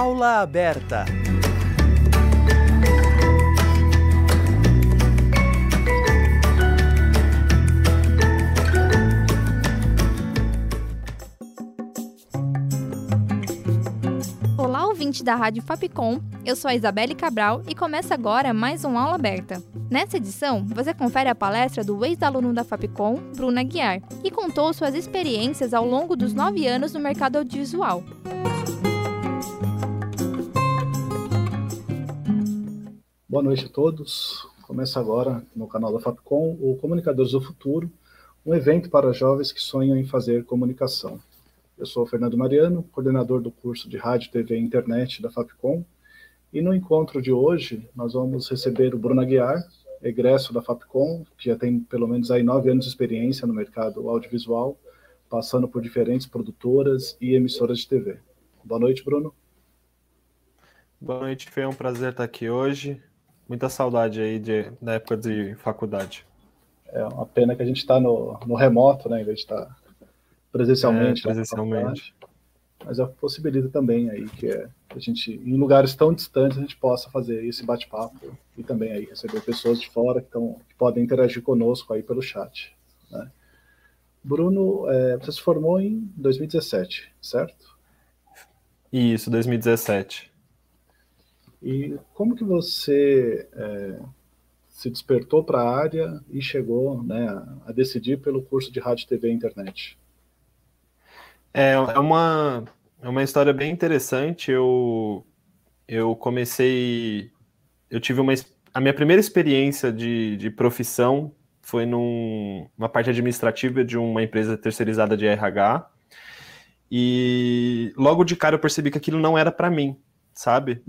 Aula aberta. Olá, ouvinte da Rádio Fapcom. Eu sou a Isabelle Cabral e começa agora mais um Aula Aberta. Nessa edição, você confere a palestra do ex-aluno da Fapcom, Bruna Guiar, que contou suas experiências ao longo dos nove anos no mercado audiovisual. Boa noite a todos. Começa agora no canal da Fapcom o Comunicadores do Futuro, um evento para jovens que sonham em fazer comunicação. Eu sou o Fernando Mariano, coordenador do curso de Rádio, TV e Internet da Fapcom, e no encontro de hoje nós vamos receber o Bruno Aguiar, egresso da Fapcom, que já tem pelo menos aí nove anos de experiência no mercado audiovisual, passando por diferentes produtoras e emissoras de TV. Boa noite, Bruno. Boa noite, Fê. É um prazer estar aqui hoje. Muita saudade aí de, da época de faculdade. É uma pena que a gente está no, no remoto, né, em vez de estar presencialmente. É, presencialmente. Mas é possibilita também aí que é, a gente, em lugares tão distantes, a gente possa fazer esse bate-papo e também aí receber pessoas de fora que, tão, que podem interagir conosco aí pelo chat. Né? Bruno, é, você se formou em 2017, certo? Isso, 2017. E como que você é, se despertou para a área e chegou né, a decidir pelo curso de rádio, TV e internet? É, é, uma, é uma história bem interessante. Eu, eu comecei. Eu tive uma. A minha primeira experiência de, de profissão foi num, numa parte administrativa de uma empresa terceirizada de RH. E logo de cara eu percebi que aquilo não era para mim, sabe?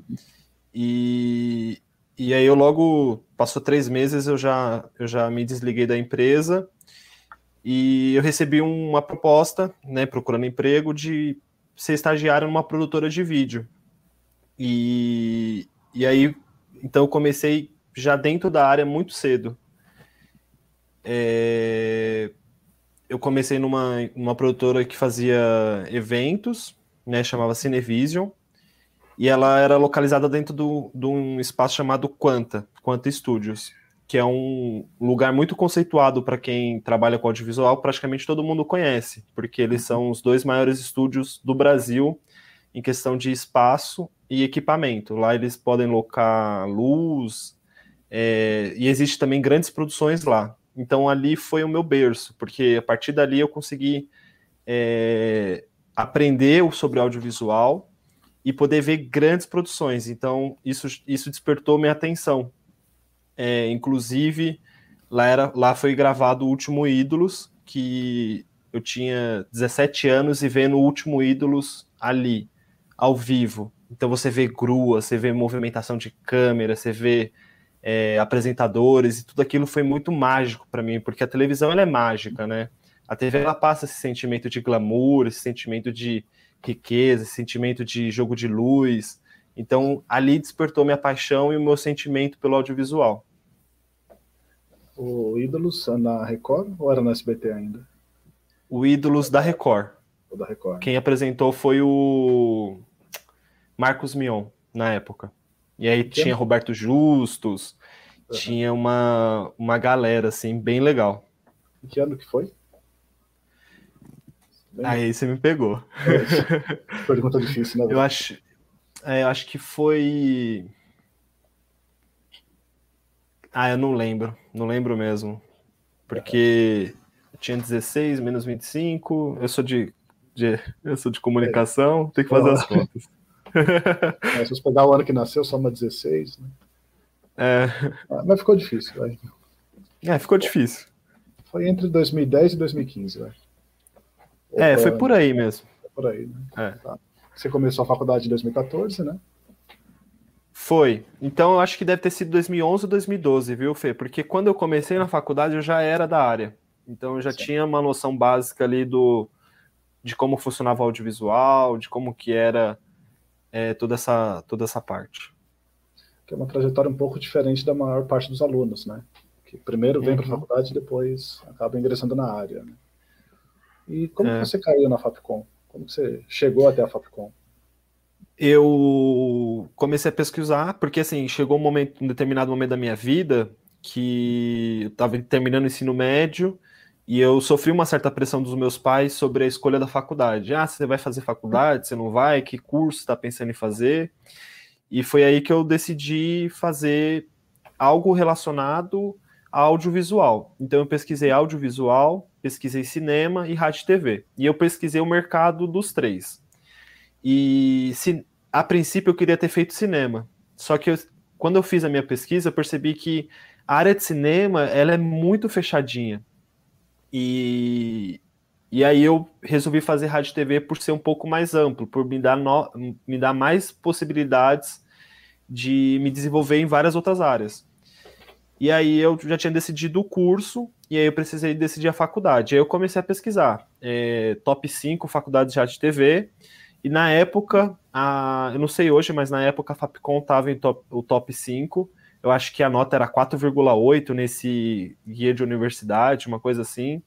E, e aí eu logo, passou três meses, eu já, eu já me desliguei da empresa e eu recebi uma proposta, né, procurando emprego, de ser estagiário numa produtora de vídeo. E, e aí, então eu comecei já dentro da área muito cedo. É, eu comecei numa, numa produtora que fazia eventos, né, chamava Cinevision, e ela era localizada dentro do, de um espaço chamado Quanta, Quanta Studios que é um lugar muito conceituado para quem trabalha com audiovisual, praticamente todo mundo conhece, porque eles são os dois maiores estúdios do Brasil em questão de espaço e equipamento. Lá eles podem locar luz, é, e existe também grandes produções lá. Então ali foi o meu berço, porque a partir dali eu consegui é, aprender sobre audiovisual e poder ver grandes produções. Então isso, isso despertou minha atenção é, inclusive, lá, era, lá foi gravado o último Ídolos, que eu tinha 17 anos e vendo o último Ídolos ali, ao vivo. Então você vê grua, você vê movimentação de câmera, você vê é, apresentadores e tudo aquilo foi muito mágico para mim, porque a televisão ela é mágica, né? A TV ela passa esse sentimento de glamour, esse sentimento de riqueza, esse sentimento de jogo de luz. Então ali despertou minha paixão e o meu sentimento pelo audiovisual o Ídolos na Record ou era no SBT ainda? O Ídolos da Record. O da Record. Quem apresentou foi o Marcos Mion, na época. E aí tinha ano? Roberto Justus, uhum. tinha uma, uma galera, assim, bem legal. Que ano que foi? Bem... Aí você me pegou. É, pergunta difícil, né? Eu acho, é, eu acho que foi ah, eu não lembro. Não lembro mesmo. Porque eu tinha 16 menos 25. Eu sou de, de eu sou de comunicação, tem que fazer as contas. É, se você pegar o ano que nasceu, soma 16, né? É. Ah, mas ficou difícil, vai. É, ficou difícil. Foi entre 2010 e 2015, É, foi por aí mesmo. Por aí, né? É. Tá. Você começou a faculdade em 2014, né? Foi. Então eu acho que deve ter sido 2011 ou 2012, viu, Fê? Porque quando eu comecei na faculdade eu já era da área. Então eu já Sim. tinha uma noção básica ali do de como funcionava o audiovisual, de como que era é, toda, essa, toda essa parte. Que é uma trajetória um pouco diferente da maior parte dos alunos, né? Que primeiro vem uhum. para a faculdade e depois acaba ingressando na área. Né? E como é. você caiu na Fapcom? Como você chegou até a Fapcom? eu comecei a pesquisar, porque assim, chegou um momento, um determinado momento da minha vida que eu estava terminando o ensino médio e eu sofri uma certa pressão dos meus pais sobre a escolha da faculdade. Ah, você vai fazer faculdade, você não vai? Que curso está pensando em fazer? E foi aí que eu decidi fazer algo relacionado a audiovisual. Então eu pesquisei audiovisual, pesquisei cinema e rádio e TV. E eu pesquisei o mercado dos três. E se, a princípio eu queria ter feito cinema. Só que eu, quando eu fiz a minha pesquisa, eu percebi que a área de cinema ela é muito fechadinha. E, e aí eu resolvi fazer rádio e TV por ser um pouco mais amplo, por me dar, no, me dar mais possibilidades de me desenvolver em várias outras áreas. E aí eu já tinha decidido o curso, e aí eu precisei decidir a faculdade. Aí eu comecei a pesquisar é, top 5 faculdades de rádio e TV, e na época, a, eu não sei hoje, mas na época a Fapcom estava em top, o top 5. Eu acho que a nota era 4,8 nesse guia de universidade, uma coisa assim.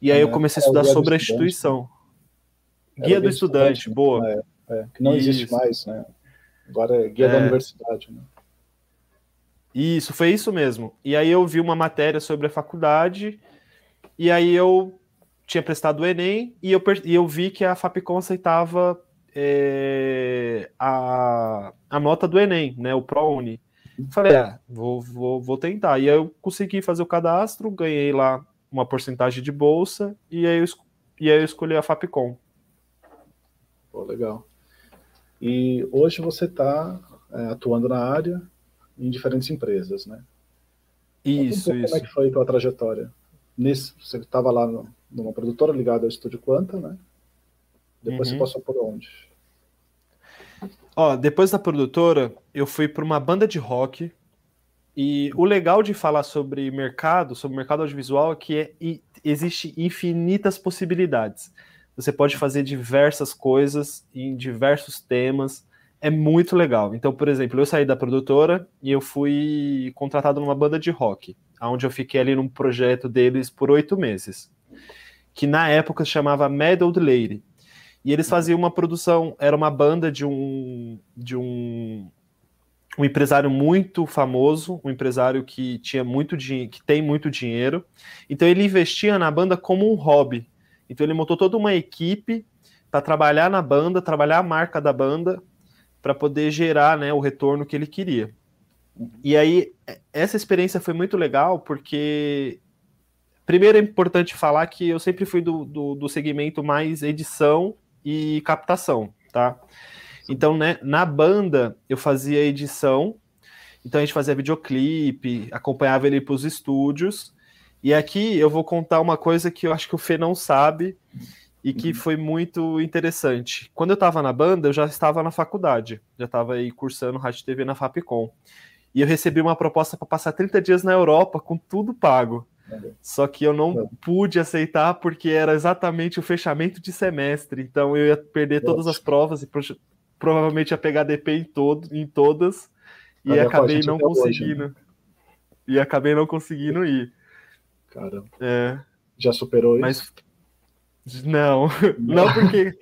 E aí é, eu comecei a estudar é sobre a instituição. Guia do estudante, estudante boa. É, é, que não Isso. existe mais, né? Agora é guia da é. universidade, né? Isso, foi isso mesmo. E aí eu vi uma matéria sobre a faculdade, e aí eu tinha prestado o Enem, e eu, e eu vi que a Fapcom aceitava é, a, a nota do Enem, né? O ProUni. Falei, é, vou, vou, vou tentar. E aí eu consegui fazer o cadastro, ganhei lá uma porcentagem de bolsa, e aí eu, e aí eu escolhi a Fapcom. Pô, legal. E hoje você está é, atuando na área em diferentes empresas, né? Isso, um isso. Como é que foi a tua trajetória? Nesse, você estava lá no, numa produtora ligada ao Estúdio Quanta, né? Depois uhum. você passou por onde? Ó, depois da produtora, eu fui para uma banda de rock. E o legal de falar sobre mercado, sobre mercado audiovisual, é que é, existe infinitas possibilidades. Você pode fazer diversas coisas em diversos temas. É muito legal. Então, por exemplo, eu saí da produtora e eu fui contratado numa banda de rock, onde eu fiquei ali num projeto deles por oito meses, que na época se chamava Mad Old Lady. E eles faziam uma produção, era uma banda de um de um, um empresário muito famoso, um empresário que tinha muito dinheiro, que tem muito dinheiro. Então ele investia na banda como um hobby. Então ele montou toda uma equipe para trabalhar na banda, trabalhar a marca da banda, para poder gerar né, o retorno que ele queria. E aí, essa experiência foi muito legal, porque primeiro é importante falar que eu sempre fui do, do, do segmento mais edição e captação, tá? Então, né, na banda, eu fazia edição, então a gente fazia videoclipe, acompanhava ele para os estúdios, e aqui eu vou contar uma coisa que eu acho que o Fê não sabe e que foi muito interessante. Quando eu estava na banda, eu já estava na faculdade, já estava aí cursando Rádio TV na Fapcom. E eu recebi uma proposta para passar 30 dias na Europa com tudo pago. Só que eu não pude aceitar porque era exatamente o fechamento de semestre. Então eu ia perder todas as provas e provavelmente ia pegar DP em, todo, em todas. E acabei não conseguindo. Hoje, né? E acabei não conseguindo ir. Caramba. É. Já superou Mas... Não, não porque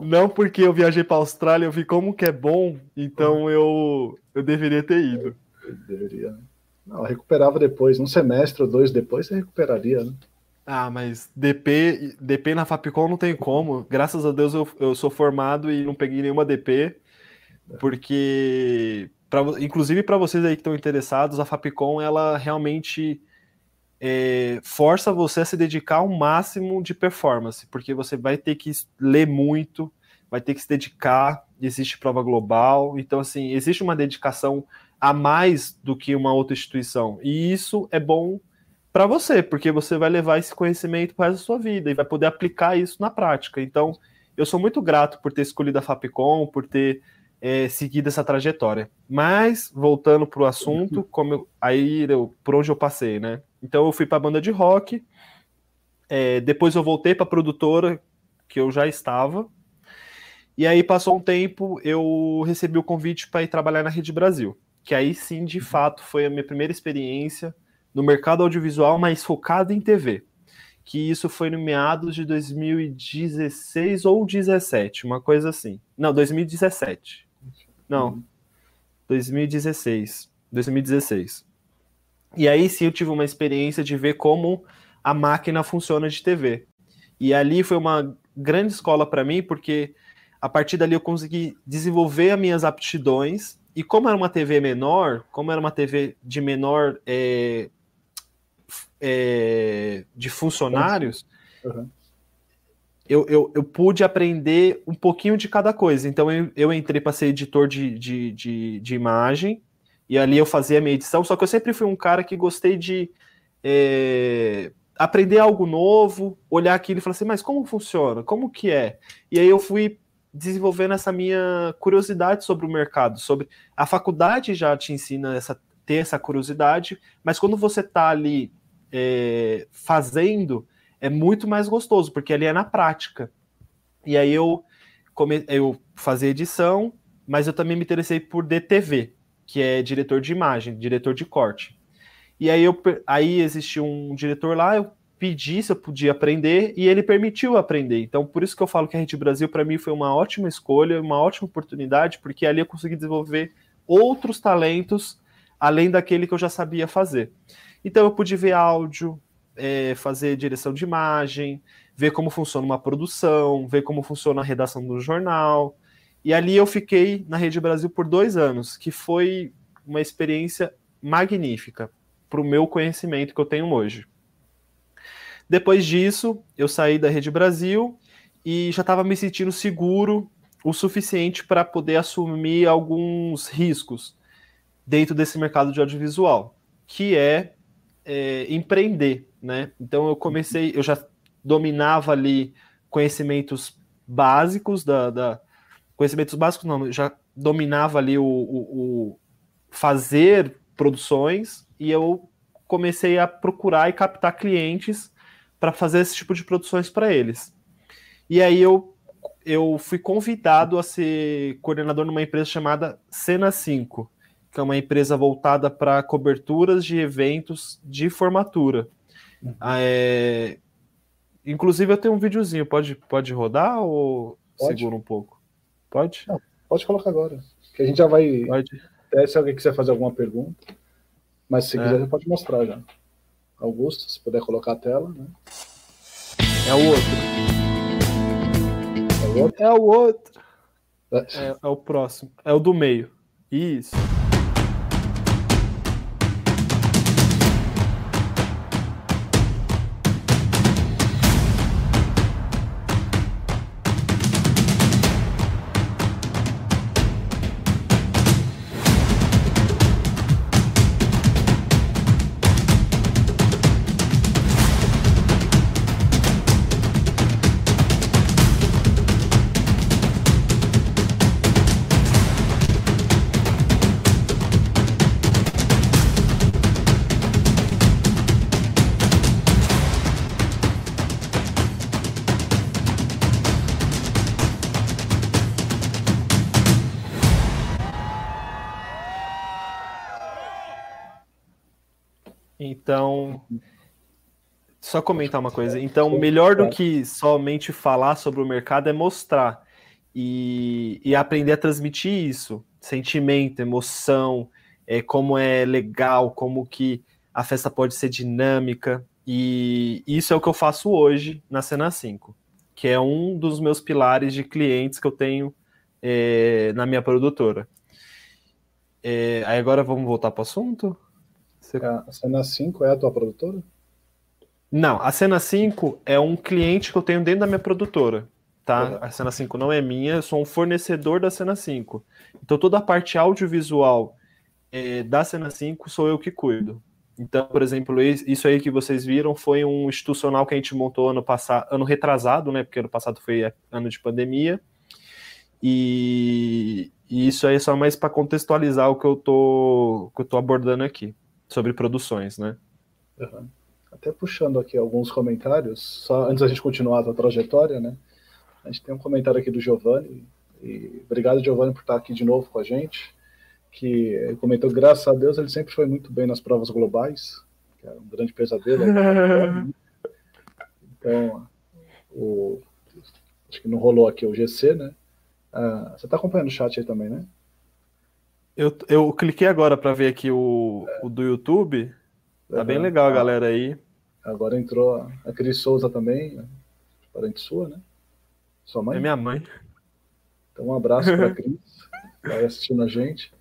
não porque eu viajei para a Austrália, eu vi como que é bom, então eu eu deveria ter ido. Eu deveria. Né? Não, recuperava depois, um semestre ou dois depois você recuperaria, né? Ah, mas DP, DP na Fapcom não tem como. Graças a Deus eu, eu sou formado e não peguei nenhuma DP, porque, pra, inclusive para vocês aí que estão interessados, a Fapcom ela realmente é, força você a se dedicar ao máximo de performance, porque você vai ter que ler muito, vai ter que se dedicar, existe prova global, então assim, existe uma dedicação a mais do que uma outra instituição, e isso é bom para você, porque você vai levar esse conhecimento para a sua vida e vai poder aplicar isso na prática. Então, eu sou muito grato por ter escolhido a Fapcom, por ter é, seguido essa trajetória. Mas, voltando para o assunto, como eu, aí eu, por onde eu passei, né? Então eu fui para a banda de rock, é, depois eu voltei para a produtora que eu já estava, e aí passou um tempo, eu recebi o convite para ir trabalhar na Rede Brasil, que aí sim, de fato, foi a minha primeira experiência no mercado audiovisual, mas focado em TV. Que isso foi no meados de 2016 ou 17, uma coisa assim. Não, 2017. Não, 2016. 2016. E aí sim eu tive uma experiência de ver como a máquina funciona de TV. E ali foi uma grande escola para mim, porque a partir dali eu consegui desenvolver as minhas aptidões. E como era uma TV menor, como era uma TV de menor é, é, de funcionários, uhum. eu, eu, eu, pude aprender um pouquinho de cada coisa. Então eu, eu entrei para ser editor de, de, de, de, imagem, e ali eu fazia a minha edição, só que eu sempre fui um cara que gostei de é, aprender algo novo, olhar aquilo e falar assim, mas como funciona? Como que é? E aí eu fui desenvolvendo essa minha curiosidade sobre o mercado, sobre a faculdade já te ensina essa ter essa curiosidade, mas quando você está ali é, fazendo, é muito mais gostoso, porque ali é na prática. E aí eu, come, eu fazia edição, mas eu também me interessei por DTV, que é diretor de imagem, diretor de corte. E aí, eu, aí existiu um diretor lá, eu pedi se eu podia aprender e ele permitiu aprender. Então, por isso que eu falo que a Rede Brasil, para mim, foi uma ótima escolha, uma ótima oportunidade, porque ali eu consegui desenvolver outros talentos além daquele que eu já sabia fazer. Então, eu pude ver áudio, é, fazer direção de imagem, ver como funciona uma produção, ver como funciona a redação do jornal. E ali eu fiquei na Rede Brasil por dois anos, que foi uma experiência magnífica para o meu conhecimento que eu tenho hoje. Depois disso, eu saí da Rede Brasil e já estava me sentindo seguro o suficiente para poder assumir alguns riscos dentro desse mercado de audiovisual, que é, é empreender, né? Então eu comecei, eu já dominava ali conhecimentos básicos da, da conhecimentos básicos não, já dominava ali o, o, o fazer produções e eu comecei a procurar e captar clientes para fazer esse tipo de produções para eles. E aí eu, eu fui convidado a ser coordenador numa empresa chamada Cena 5, que é uma empresa voltada para coberturas de eventos de formatura. Uhum. É... Inclusive eu tenho um videozinho, pode, pode rodar ou pode. segura um pouco? Pode? Não, pode colocar agora, que a gente já vai... Pode. Até se alguém quiser fazer alguma pergunta. Mas se é. quiser, você pode mostrar já. Augusto, se puder colocar a tela. Né? É o outro. É o outro? É o outro. É, é o próximo. É o do meio. Isso. Então, só comentar uma coisa. Então, melhor do que somente falar sobre o mercado é mostrar e, e aprender a transmitir isso, sentimento, emoção, é, como é legal, como que a festa pode ser dinâmica. E isso é o que eu faço hoje na Cena 5, que é um dos meus pilares de clientes que eu tenho é, na minha produtora. É, aí agora vamos voltar para o assunto? Você... A Cena 5 é a tua produtora? Não, a Cena 5 é um cliente que eu tenho dentro da minha produtora. Tá? Uhum. A Cena 5 não é minha, eu sou um fornecedor da Cena 5. Então toda a parte audiovisual é, da Cena 5 sou eu que cuido. Então, por exemplo, isso aí que vocês viram foi um institucional que a gente montou ano passado, ano retrasado, né? Porque ano passado foi ano de pandemia. E, e isso aí é só mais para contextualizar o que eu tô que eu tô abordando aqui sobre produções, né? Uhum. Até puxando aqui alguns comentários, só antes da gente continuar a trajetória, né? A gente tem um comentário aqui do Giovanni, e obrigado, Giovanni, por estar aqui de novo com a gente, que comentou, graças a Deus, ele sempre foi muito bem nas provas globais, que é um grande pesadelo. então, o, acho que não rolou aqui o GC, né? Ah, você está acompanhando o chat aí também, né? Eu, eu cliquei agora para ver aqui o, o do YouTube. Tá bem legal a galera aí. Agora entrou a Cris Souza também, parente sua, né? Sua mãe? É minha mãe. Então, um abraço para a Cris, que está assistindo a gente.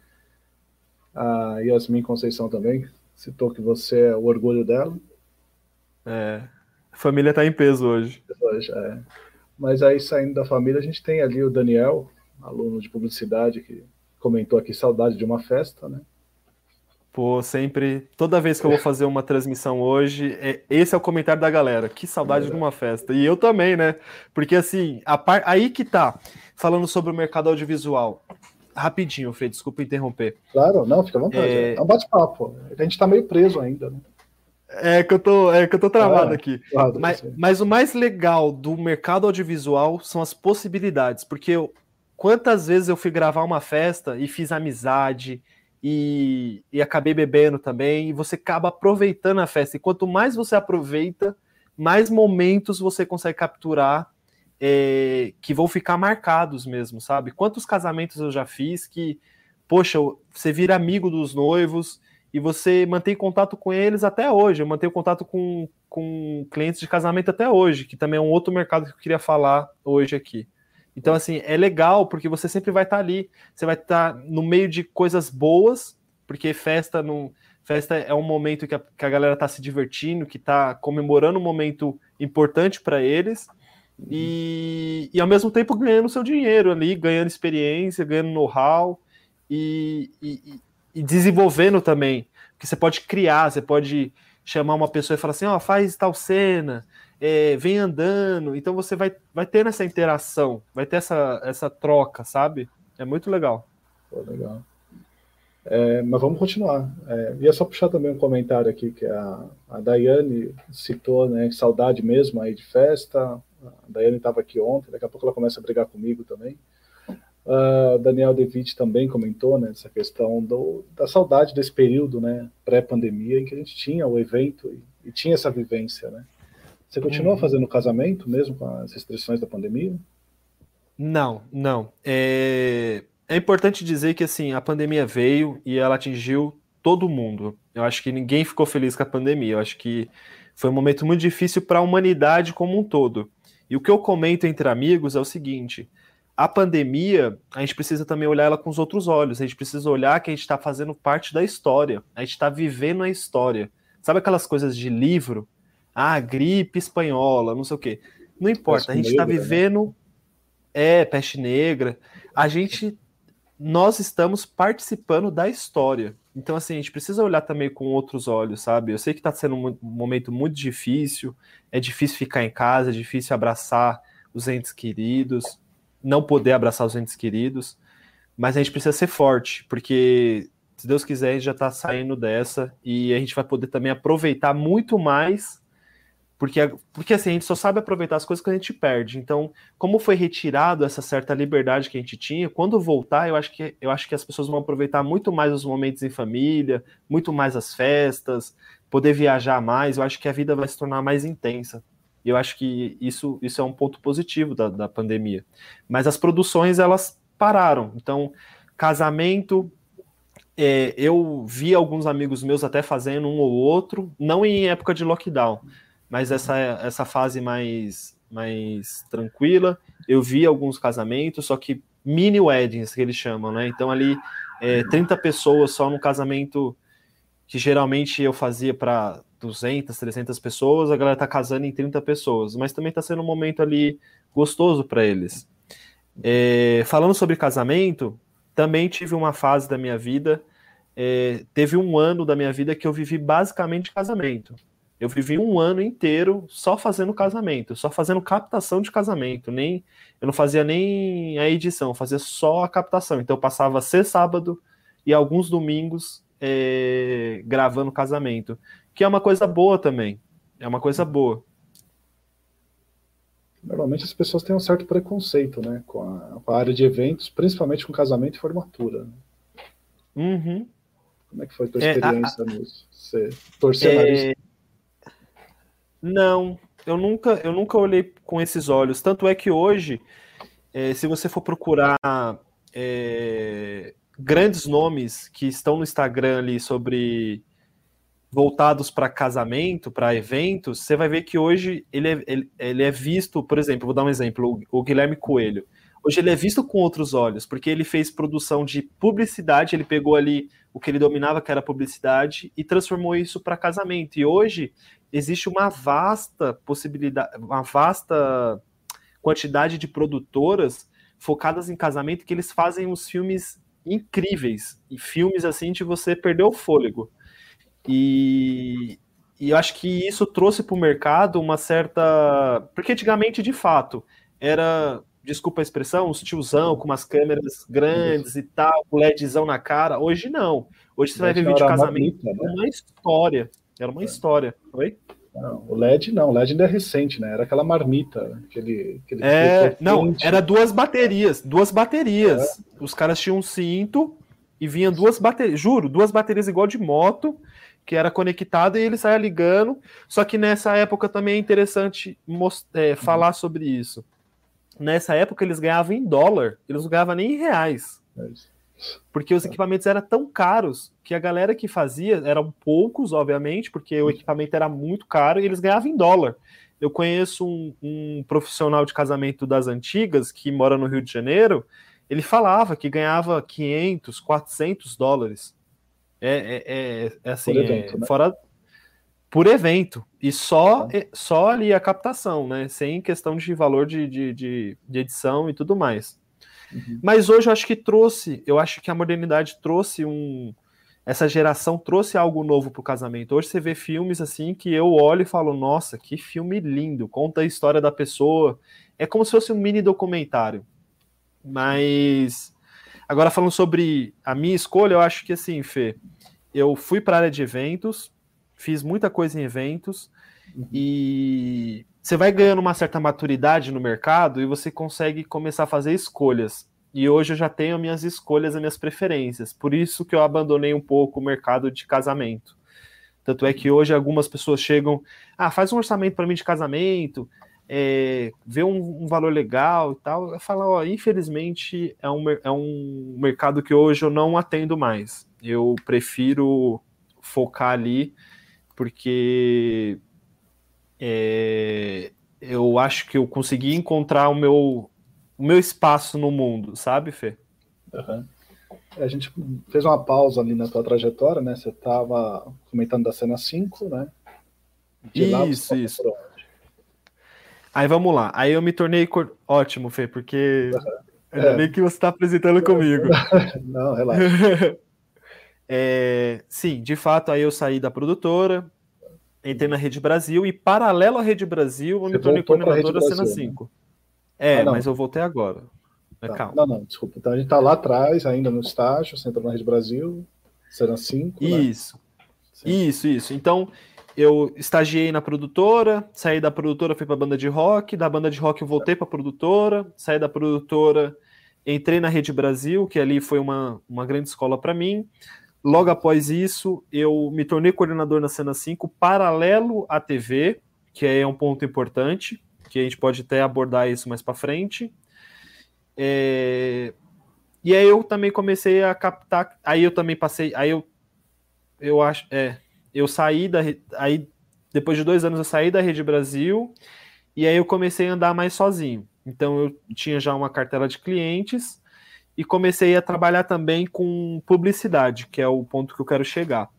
A Yasmin Conceição também citou que você é o orgulho dela. É. A família está em peso hoje. Hoje, é. Mas aí, saindo da família, a gente tem ali o Daniel, aluno de publicidade, que comentou aqui saudade de uma festa, né? Pô, sempre, toda vez que eu vou fazer uma transmissão hoje, é, esse é o comentário da galera. Que saudade é. de uma festa. E eu também, né? Porque assim, par... aí que tá, falando sobre o mercado audiovisual. Rapidinho, Fê, desculpa interromper. Claro, não, fica à vontade. É, é um bate-papo. A gente tá meio preso ainda, né? É que eu tô, é que eu tô travado ah, aqui. Claro, mas, mas, o mais legal do mercado audiovisual são as possibilidades, porque eu, quantas vezes eu fui gravar uma festa e fiz amizade, e, e acabei bebendo também, e você acaba aproveitando a festa. E quanto mais você aproveita, mais momentos você consegue capturar é, que vão ficar marcados mesmo, sabe? Quantos casamentos eu já fiz que, poxa, você vira amigo dos noivos e você mantém contato com eles até hoje. Eu mantenho contato com, com clientes de casamento até hoje, que também é um outro mercado que eu queria falar hoje aqui. Então, assim, é legal porque você sempre vai estar tá ali, você vai estar tá no meio de coisas boas, porque festa não. Festa é um momento que a, que a galera está se divertindo, que está comemorando um momento importante para eles, e, e ao mesmo tempo ganhando seu dinheiro ali, ganhando experiência, ganhando know-how e, e, e, desenvolvendo também. Porque você pode criar, você pode chamar uma pessoa e falar assim: ó, oh, faz tal cena, é, vem andando. Então você vai, vai ter essa interação, vai ter essa, essa troca, sabe? É muito legal. Pô, legal. É, mas vamos continuar. É, ia só puxar também um comentário aqui que a, a Daiane citou, né? Saudade mesmo aí de festa. A Daiane estava aqui ontem, daqui a pouco ela começa a brigar comigo também. Uh, Daniel Devitt também comentou né, essa questão do, da saudade desse período né, pré-pandemia em que a gente tinha o evento e, e tinha essa vivência. Né? Você continua uhum. fazendo casamento mesmo com as restrições da pandemia? Não, não. É... é importante dizer que assim a pandemia veio e ela atingiu todo mundo. Eu acho que ninguém ficou feliz com a pandemia. Eu acho que foi um momento muito difícil para a humanidade como um todo. E o que eu comento entre amigos é o seguinte: a pandemia, a gente precisa também olhar ela com os outros olhos. A gente precisa olhar que a gente está fazendo parte da história. A gente está vivendo a história. Sabe aquelas coisas de livro ah, gripe espanhola, não sei o quê. Não importa, peste a gente está né? vivendo. Né? É, peste negra. A gente. Nós estamos participando da história. Então, assim, a gente precisa olhar também com outros olhos, sabe? Eu sei que está sendo um momento muito difícil, é difícil ficar em casa, é difícil abraçar os entes queridos, não poder abraçar os entes queridos, mas a gente precisa ser forte, porque se Deus quiser, a gente já está saindo dessa e a gente vai poder também aproveitar muito mais porque, porque assim, a gente só sabe aproveitar as coisas que a gente perde. Então, como foi retirado essa certa liberdade que a gente tinha, quando voltar, eu acho que, eu acho que as pessoas vão aproveitar muito mais os momentos em família, muito mais as festas, poder viajar mais. Eu acho que a vida vai se tornar mais intensa. E eu acho que isso, isso é um ponto positivo da, da pandemia. Mas as produções, elas pararam. Então, casamento, é, eu vi alguns amigos meus até fazendo um ou outro, não em época de lockdown, mas essa, essa fase mais, mais tranquila, eu vi alguns casamentos, só que mini weddings, que eles chamam, né? Então ali, é, 30 pessoas só no casamento que geralmente eu fazia para 200, 300 pessoas, a galera tá casando em 30 pessoas, mas também tá sendo um momento ali gostoso para eles. É, falando sobre casamento, também tive uma fase da minha vida, é, teve um ano da minha vida que eu vivi basicamente casamento. Eu vivi um ano inteiro só fazendo casamento, só fazendo captação de casamento. Nem eu não fazia nem a edição, fazia só a captação. Então eu passava ser sábado e alguns domingos é, gravando casamento, que é uma coisa boa também. É uma coisa boa. Normalmente as pessoas têm um certo preconceito, né, com a, com a área de eventos, principalmente com casamento e formatura. Né? Uhum. Como é que foi a tua experiência é, a, nisso? Você torceu é, nariz não, eu nunca, eu nunca olhei com esses olhos. Tanto é que hoje, é, se você for procurar é, grandes nomes que estão no Instagram ali sobre voltados para casamento, para eventos, você vai ver que hoje ele é, ele, ele, é visto, por exemplo, vou dar um exemplo, o, o Guilherme Coelho. Hoje ele é visto com outros olhos, porque ele fez produção de publicidade, ele pegou ali o que ele dominava, que era publicidade, e transformou isso para casamento. E hoje existe uma vasta possibilidade, uma vasta quantidade de produtoras focadas em casamento que eles fazem uns filmes incríveis e filmes assim de você perder o fôlego. E, e eu acho que isso trouxe para o mercado uma certa. Porque antigamente, de fato, era, desculpa a expressão, uns tiozão com umas câmeras grandes e tal, com LEDzão na cara. Hoje não. Hoje você vai ver vídeo de casamento. Né? uma história. Era uma é. história. Oi? Não, o LED não, o LED ainda é recente, né? Era aquela marmita, aquele. aquele é, não, era duas baterias, duas baterias. É. Os caras tinham um cinto e vinha duas baterias, juro, duas baterias igual de moto que era conectada e ele saia ligando. Só que nessa época também é interessante é, falar sobre isso. Nessa época eles ganhavam em dólar, eles não ganhavam nem em reais. Porque os equipamentos eram tão caros que a galera que fazia, eram poucos, obviamente, porque o equipamento era muito caro e eles ganhavam em dólar. Eu conheço um, um profissional de casamento das antigas que mora no Rio de Janeiro. Ele falava que ganhava 500, 400 dólares é, é, é, é assim, por evento, é, né? fora por evento. E só, tá. só ali a captação, né? Sem questão de valor de, de, de, de edição e tudo mais. Uhum. Mas hoje eu acho que trouxe, eu acho que a modernidade trouxe um. Essa geração trouxe algo novo para o casamento. Hoje você vê filmes assim que eu olho e falo, nossa, que filme lindo, conta a história da pessoa. É como se fosse um mini documentário. Mas agora falando sobre a minha escolha, eu acho que assim, Fê, eu fui para a área de eventos, fiz muita coisa em eventos uhum. e você vai ganhando uma certa maturidade no mercado e você consegue começar a fazer escolhas. E hoje eu já tenho minhas escolhas, as minhas preferências. Por isso que eu abandonei um pouco o mercado de casamento. Tanto é que hoje algumas pessoas chegam, ah, faz um orçamento para mim de casamento, é, vê um, um, valor legal e tal. Eu falo, ó, infelizmente é um, é um mercado que hoje eu não atendo mais eu prefiro focar ali, porque é, eu acho que eu consegui encontrar o meu, o meu espaço no mundo, sabe, Fê? Uhum. A gente fez uma pausa ali na tua trajetória, né? Você estava comentando da cena 5, né? De isso, isso. Aí vamos lá. Aí eu me tornei. Cor... Ótimo, Fê, porque uhum. ainda é. bem que você está apresentando comigo. Não, relaxa. É, sim, de fato, aí eu saí da produtora, entrei na Rede Brasil e, paralelo à Rede Brasil, eu me tornei coordenador da Cena 5. Né? É, ah, mas eu voltei agora. Tá. Calma. Não, não, desculpa. Então a gente tá lá atrás, ainda no estágio, você entrou na Rede Brasil, Cena 5. Isso. Né? Isso, isso. Então, eu estagiei na produtora, saí da produtora, fui para a banda de rock, da banda de rock eu voltei para a produtora, saí da produtora, entrei na Rede Brasil, que ali foi uma, uma grande escola para mim. Logo após isso, eu me tornei coordenador na Cena 5, paralelo à TV, que é um ponto importante, que a gente pode até abordar isso mais para frente. É... E aí eu também comecei a captar, aí eu também passei, aí eu, eu acho, é, eu saí da, aí depois de dois anos eu saí da Rede Brasil e aí eu comecei a andar mais sozinho. Então eu tinha já uma cartela de clientes e comecei a trabalhar também com publicidade, que é o ponto que eu quero chegar.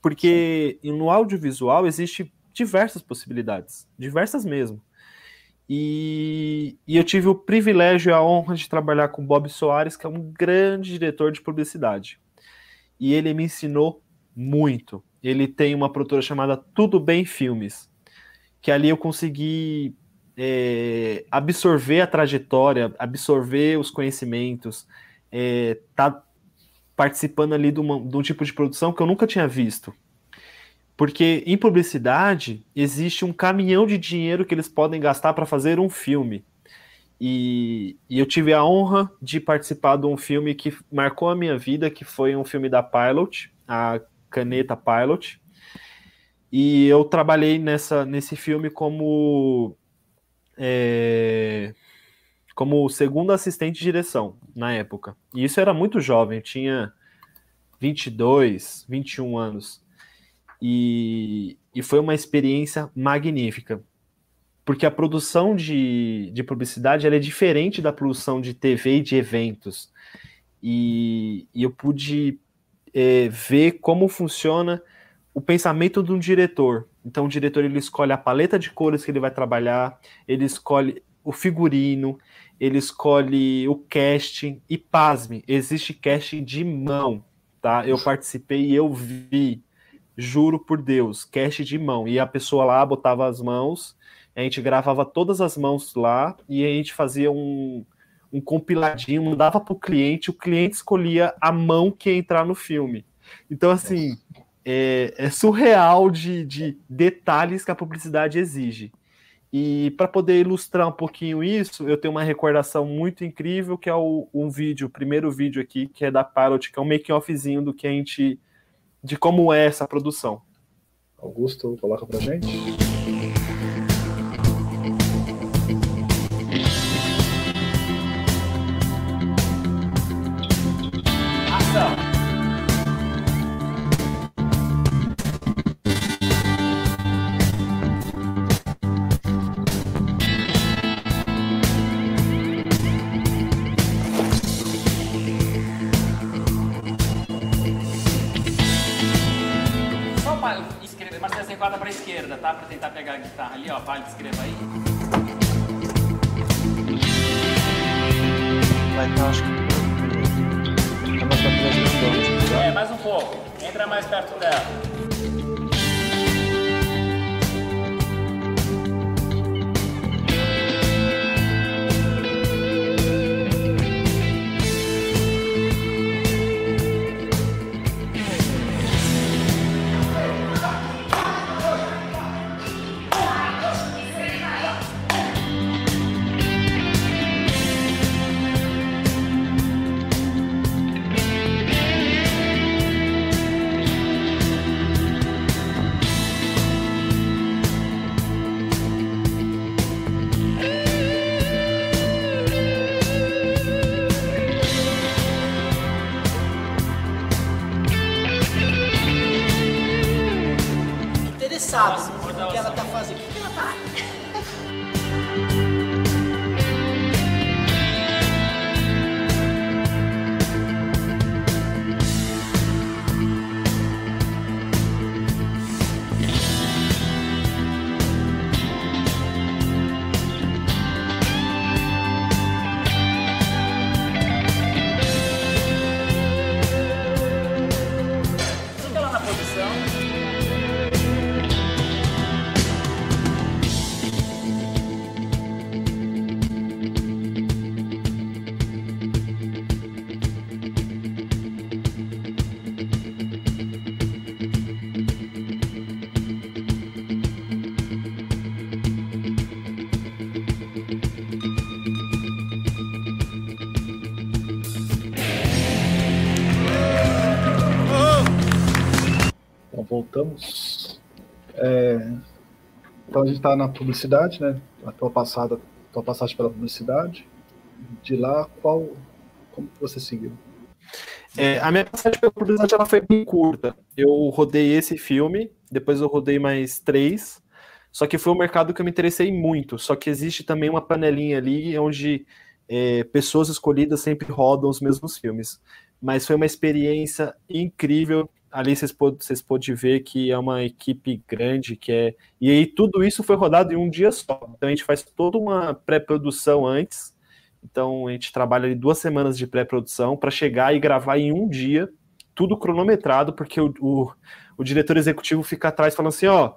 Porque no audiovisual existe diversas possibilidades, diversas mesmo. E, e, eu tive o privilégio e a honra de trabalhar com Bob Soares, que é um grande diretor de publicidade. E ele me ensinou muito. Ele tem uma produtora chamada Tudo Bem Filmes, que ali eu consegui é, absorver a trajetória, absorver os conhecimentos, é, tá participando ali de, uma, de um tipo de produção que eu nunca tinha visto. Porque em publicidade existe um caminhão de dinheiro que eles podem gastar para fazer um filme. E, e, eu tive a honra de participar de um filme que marcou a minha vida, que foi um filme da Pilot, a Caneta Pilot. E eu trabalhei nessa, nesse filme como é, como segundo assistente de direção na época. E isso era muito jovem, tinha 22, 21 anos. E, e foi uma experiência magnífica. Porque a produção de, de publicidade é diferente da produção de TV e de eventos. E, e eu pude é, ver como funciona o pensamento de um diretor. Então, o diretor ele escolhe a paleta de cores que ele vai trabalhar, ele escolhe o figurino, ele escolhe o casting e pasme, existe casting de mão, tá? Eu participei e eu vi, juro por Deus, casting de mão. E a pessoa lá botava as mãos, a gente gravava todas as mãos lá e a gente fazia um, um compiladinho, mandava para o cliente, o cliente escolhia a mão que ia entrar no filme. Então, assim, é, é surreal de, de detalhes que a publicidade exige. E para poder ilustrar um pouquinho isso, eu tenho uma recordação muito incrível, que é o, um vídeo, o primeiro vídeo aqui, que é da Pilot, que é um make-offzinho do que a gente. de como é essa produção. Augusto, coloca pra gente. descreva aí. Vai estar, acho que. Tá tá é mais um pouco. Entra mais perto dela. Voltamos. É, então a gente está na publicidade, né? A tua passada, tua passagem pela publicidade. De lá, qual, como você seguiu? É, a minha passagem pela publicidade ela foi bem curta. Eu rodei esse filme, depois eu rodei mais três. Só que foi um mercado que eu me interessei muito. Só que existe também uma panelinha ali onde é, pessoas escolhidas sempre rodam os mesmos filmes. Mas foi uma experiência incrível ali vocês podem vocês pode ver que é uma equipe grande que é e aí tudo isso foi rodado em um dia só. Então a gente faz toda uma pré-produção antes. Então a gente trabalha ali duas semanas de pré-produção para chegar e gravar em um dia tudo cronometrado porque o, o, o, diretor executivo fica atrás falando assim ó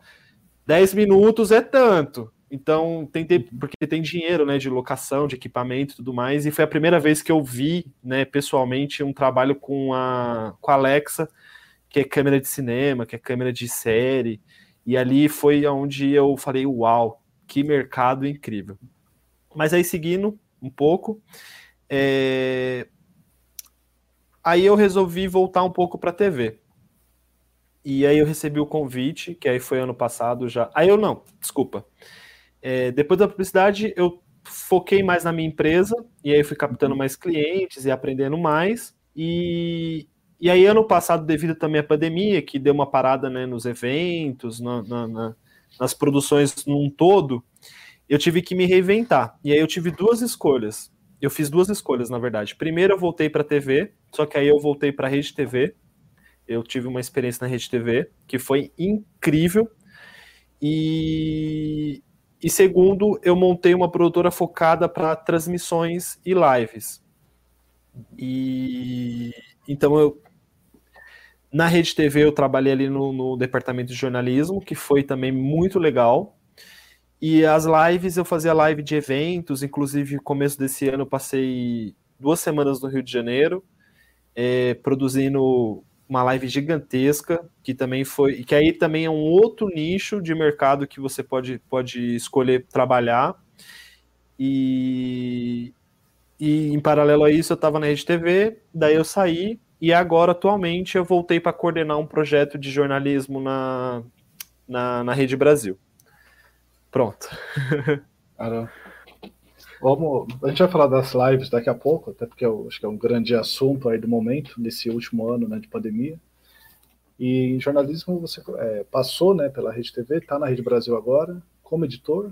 10 minutos é tanto. Então tem porque tem dinheiro né de locação de equipamento e tudo mais. E foi a primeira vez que eu vi né pessoalmente um trabalho com a com a Alexa que é câmera de cinema, que é câmera de série. E ali foi onde eu falei, uau, que mercado incrível. Mas aí seguindo um pouco, é... aí eu resolvi voltar um pouco para a TV. E aí eu recebi o convite, que aí foi ano passado já. Aí eu não, desculpa. É, depois da publicidade, eu foquei mais na minha empresa, e aí fui captando mais clientes e aprendendo mais. E, e aí, ano passado, devido também à pandemia, que deu uma parada né, nos eventos, na, na, na, nas produções num todo, eu tive que me reinventar. E aí eu tive duas escolhas. Eu fiz duas escolhas, na verdade. Primeiro, eu voltei para TV, só que aí eu voltei para Rede TV. Eu tive uma experiência na Rede TV que foi incrível. E, e segundo, eu montei uma produtora focada para transmissões e lives. E então eu na Rede TV eu trabalhei ali no, no, departamento de jornalismo, que foi também muito legal. E as lives, eu fazia live de eventos, inclusive começo desse ano eu passei duas semanas no Rio de Janeiro, é, produzindo uma live gigantesca, que também foi. que aí também é um outro nicho de mercado que você pode, pode escolher trabalhar. E, e em paralelo a isso, eu estava na Rede TV, daí eu saí, e agora, atualmente, eu voltei para coordenar um projeto de jornalismo na, na, na Rede Brasil. Pronto. Caramba. Vamos, a gente vai falar das lives daqui a pouco, até porque eu acho que é um grande assunto aí do momento, nesse último ano né, de pandemia. E em jornalismo você é, passou né, pela Rede TV, está na Rede Brasil agora, como editor.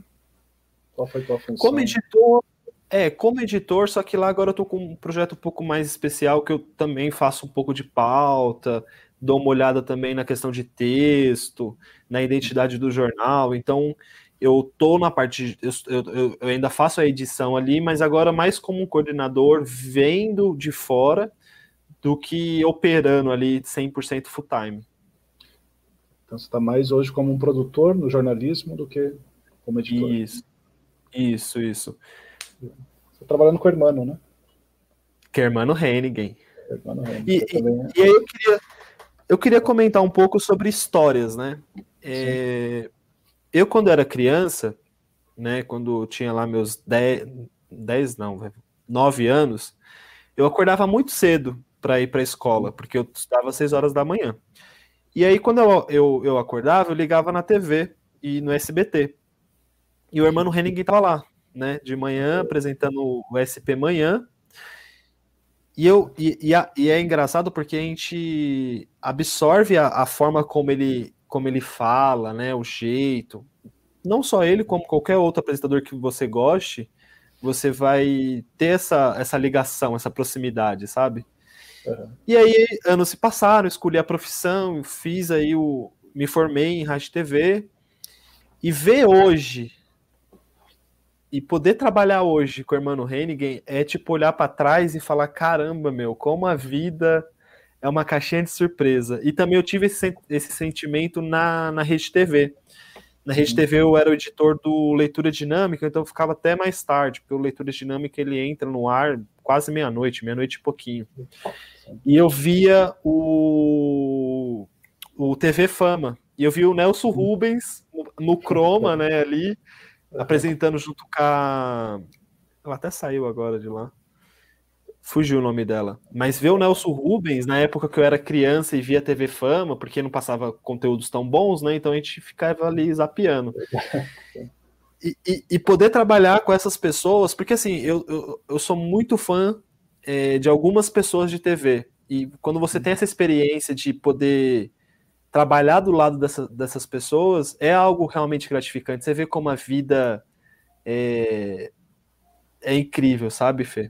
Qual foi a tua função? Como editor, é, como editor, só que lá agora eu tô com um projeto um pouco mais especial, que eu também faço um pouco de pauta, dou uma olhada também na questão de texto, na identidade do jornal. Então, eu tô na parte. Eu, eu, eu, ainda faço a edição ali, mas agora mais como um coordenador vendo de fora do que operando ali 100% full time. Então você está mais hoje como um produtor no jornalismo do que como editor. Isso, isso, isso. Está trabalhando com o Hermano, né? Que é Hermano Hennigan. Hermano Hennigan. E, e, é... e, aí eu queria, eu queria comentar um pouco sobre histórias, né? É, eu, quando era criança, né, quando tinha lá meus 10, 10 não, 9 anos, eu acordava muito cedo para ir para a escola, porque eu estudava às 6 horas da manhã. E aí, quando eu, eu, eu, acordava, eu ligava na TV e no SBT. E o irmão Henning estava lá, né, de manhã, apresentando o SP Manhã. E, eu, e, e, a, e é engraçado porque a gente absorve a, a forma como ele como ele fala, né, o jeito. Não só ele, como qualquer outro apresentador que você goste, você vai ter essa, essa ligação, essa proximidade, sabe? Uhum. E aí, anos se passaram, escolhi a profissão, fiz aí o. me formei em rádio TV. E ver hoje e poder trabalhar hoje com o irmão Hennigan é tipo olhar para trás e falar: caramba, meu, como a vida é uma caixinha de surpresa. E também eu tive esse, esse sentimento na, na Rede TV. Na Rede TV eu era o editor do Leitura Dinâmica, então eu ficava até mais tarde, porque o Leitura Dinâmica ele entra no ar quase meia-noite, meia-noite e pouquinho. E eu via o, o TV Fama, e eu vi o Nelson Rubens no, no Chroma, né, ali, apresentando junto com a... Ela até saiu agora de lá. Fugiu o nome dela. Mas ver o Nelson Rubens, na época que eu era criança e via TV Fama, porque não passava conteúdos tão bons, né? Então a gente ficava ali zapeando. E, e, e poder trabalhar com essas pessoas, porque assim, eu, eu, eu sou muito fã é, de algumas pessoas de TV. E quando você tem essa experiência de poder trabalhar do lado dessa, dessas pessoas, é algo realmente gratificante. Você vê como a vida é, é incrível, sabe, Fê?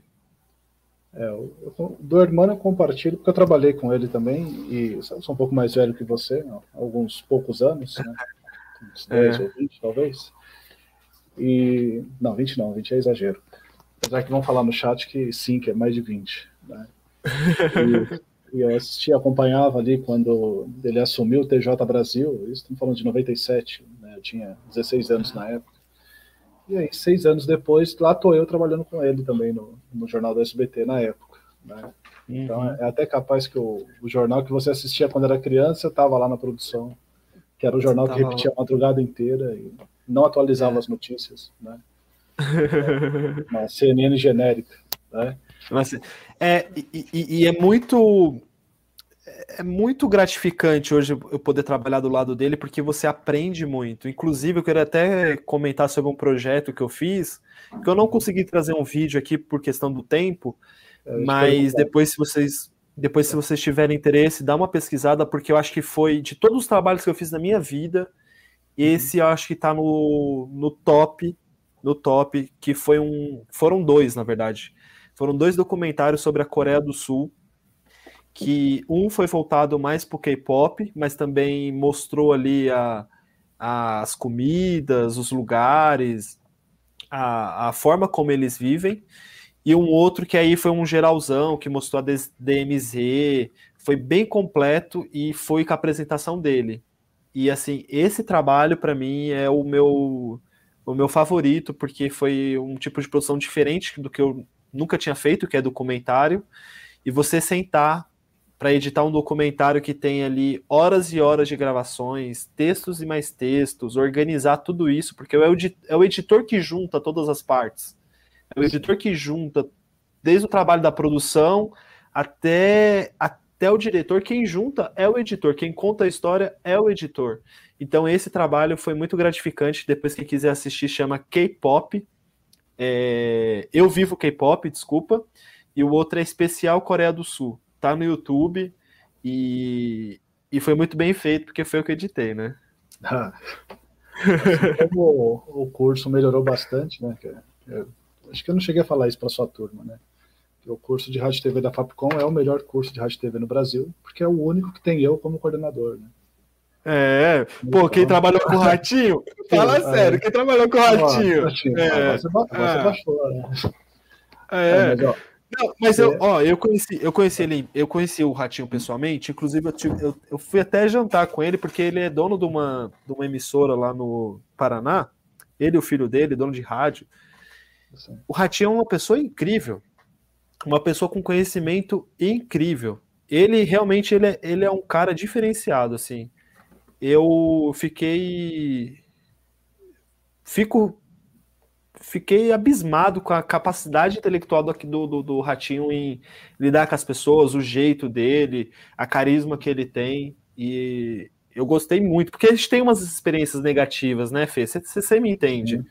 É, eu, do Hermano eu compartilho, porque eu trabalhei com ele também, e sou um pouco mais velho que você, alguns poucos anos, né? uns 10 é. ou 20 talvez. E. Não, 20 não, 20 é exagero. Apesar que vão falar no chat que sim, que é mais de 20. Né? E, e eu assisti, acompanhava ali quando ele assumiu o TJ Brasil, isso estamos falando de 97, né? eu tinha 16 anos na época. E aí, seis anos depois, lá estou eu trabalhando com ele também no, no jornal do SBT na época. Né? Então, uhum. Então é até capaz que o, o, jornal que você assistia quando era criança estava lá na produção, que era o jornal que repetia lá. a madrugada inteira e não atualizava é. as notícias. Né? Uma CNN genérica. Né? Mas, é, e, e, é muito é muito gratificante hoje eu poder trabalhar do lado dele, porque você aprende muito. Inclusive, eu queria até comentar sobre um projeto que eu fiz, que eu não consegui trazer um vídeo aqui por questão do tempo, é, mas depois, se vocês depois, se vocês tiverem interesse, dá uma pesquisada, porque eu acho que foi de todos os trabalhos que eu fiz na minha vida, uhum. esse eu acho que está no, no top, no top, que foi um. Foram dois, na verdade. Foram dois documentários sobre a Coreia do Sul que um foi voltado mais para K-pop, mas também mostrou ali a, a, as comidas, os lugares, a, a forma como eles vivem, e um outro que aí foi um geralzão, que mostrou a DMZ, foi bem completo e foi com a apresentação dele. E assim, esse trabalho para mim é o meu o meu favorito, porque foi um tipo de produção diferente do que eu nunca tinha feito, que é documentário, e você sentar para editar um documentário que tem ali horas e horas de gravações, textos e mais textos, organizar tudo isso, porque é o, é o editor que junta todas as partes. É o editor que junta desde o trabalho da produção até, até o diretor. Quem junta é o editor, quem conta a história é o editor. Então esse trabalho foi muito gratificante. Depois que quiser assistir, chama K-pop. É... Eu vivo K-pop, desculpa. E o outro é Especial Coreia do Sul tá no YouTube e, e foi muito bem feito, porque foi o que eu editei, né? Ah. Como o, curso melhorou bastante, né? Eu, acho que eu não cheguei a falar isso para sua turma, né? o curso de Rádio TV da Fapcom é o melhor curso de Rádio TV no Brasil, porque é o único que tem eu como coordenador, né? É, pô, então, quem trabalhou com o Ratinho, fala é, sério, quem trabalhou com o Ratinho? É, você, você baixou, né? É, é não, mas eu, é. ó, eu conheci, eu conheci ele, eu conheci o Ratinho pessoalmente, inclusive eu, tive, eu, eu, fui até jantar com ele, porque ele é dono de uma, de uma emissora lá no Paraná, ele o filho dele, dono de rádio. O Ratinho é uma pessoa incrível, uma pessoa com conhecimento incrível. Ele realmente ele é, ele é um cara diferenciado, assim. Eu fiquei. Fico fiquei abismado com a capacidade intelectual do, do, do, Ratinho em lidar com as pessoas, o jeito dele, a carisma que ele tem. E eu gostei muito, porque a gente tem umas experiências negativas, né, Fê? Você me entende.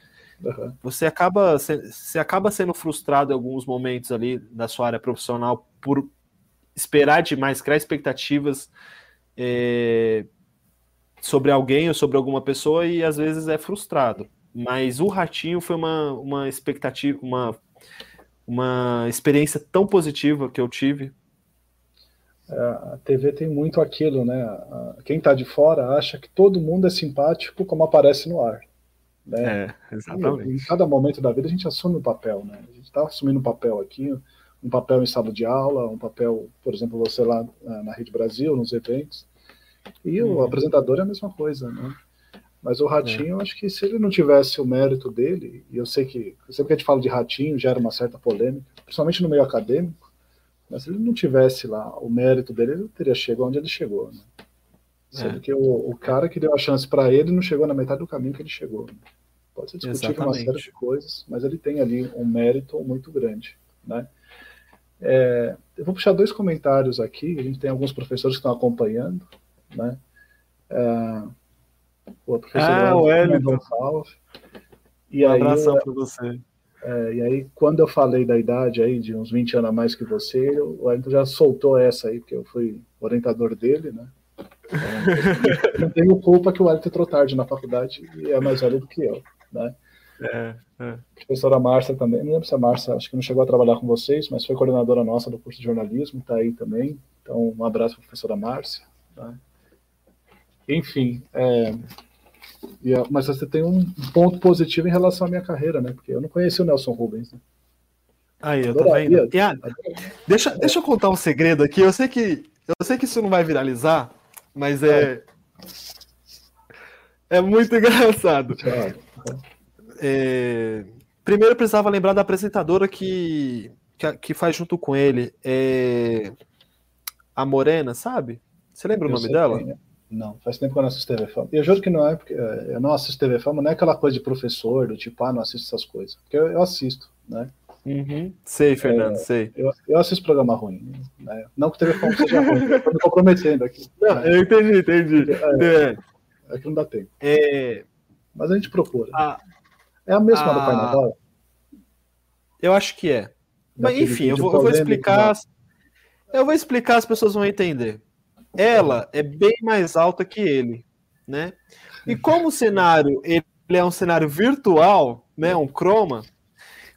Uhum. Você, acaba, você acaba sendo frustrado em alguns momentos ali da sua área profissional por esperar demais, criar expectativas é, sobre alguém ou sobre alguma pessoa e às vezes é frustrado. Mas o Ratinho foi uma, uma expectativa, uma, uma experiência tão positiva que eu tive. É, a TV tem muito aquilo, né? Quem está de fora acha que todo mundo é simpático como aparece no ar. Né? É, exatamente. E, em cada momento da vida a gente assume um papel, né? A gente está assumindo um papel aqui, um papel em sala de aula, um papel, por exemplo, você lá na Rede Brasil, nos eventos. E o uhum. apresentador é a mesma coisa, né? Mas o Ratinho, é. acho que se ele não tivesse o mérito dele, e eu sei que sempre que a gente fala de Ratinho gera uma certa polêmica, principalmente no meio acadêmico, mas se ele não tivesse lá o mérito dele, ele teria chegado onde ele chegou. Né? Sendo é. que o, o, cara que deu a chance para ele não chegou na metade do caminho que ele chegou. Né? Pode ser discutido uma série de coisas, mas ele tem ali um mérito muito grande. Né? É, eu vou puxar dois comentários aqui, a gente tem alguns professores que estão acompanhando. Né? É, o professor ah. E um aí, abração para você. É, e aí, quando eu falei da idade aí, de uns 20 anos a mais que você, o Wellington já soltou essa aí, porque eu fui orientador dele, né? Então, não tenho culpa que o Wellington entrou tarde na faculdade e é mais velho do que eu, né? É, é. A professora Márcia também, não lembro se a Márcia, acho que não chegou a trabalhar com vocês, mas foi coordenadora nossa do curso de jornalismo, está aí também. Então, um abraço para a professora Márcia. Né? Enfim, é, mas você tem um ponto positivo em relação à minha carreira, né? Porque eu não conheci o Nelson Rubens. Né? Aí, eu tô vendo. deixa, deixa eu contar um segredo aqui. Eu sei que eu sei que isso não vai viralizar, mas é é muito engraçado. É, primeiro eu precisava lembrar da apresentadora que, que, que faz junto com ele. É, a Morena, sabe? Você lembra eu o nome dela? É. Não, faz tempo que eu não assisto TV Fama. Eu juro que não é porque eu não assisto TV Fama, não é aquela coisa de professor, do tipo, ah, não assisto essas coisas. Porque eu, eu assisto, né? Uhum. Sei, Fernando, é, sei. Eu, eu assisto programa ruim. Né? Não que o telefone seja ruim, eu tô me comprometendo aqui. Não, né? Eu entendi, entendi. É, é, é, que não dá tempo. É... Mas a gente procura. A, é a mesma a... do Carnaval? Eu acho que é. Mas enfim, eu vou, eu vou explicar. Eu vou explicar, as pessoas vão entender. Ela é bem mais alta que ele, né? E como o cenário ele é um cenário virtual, né, um chroma,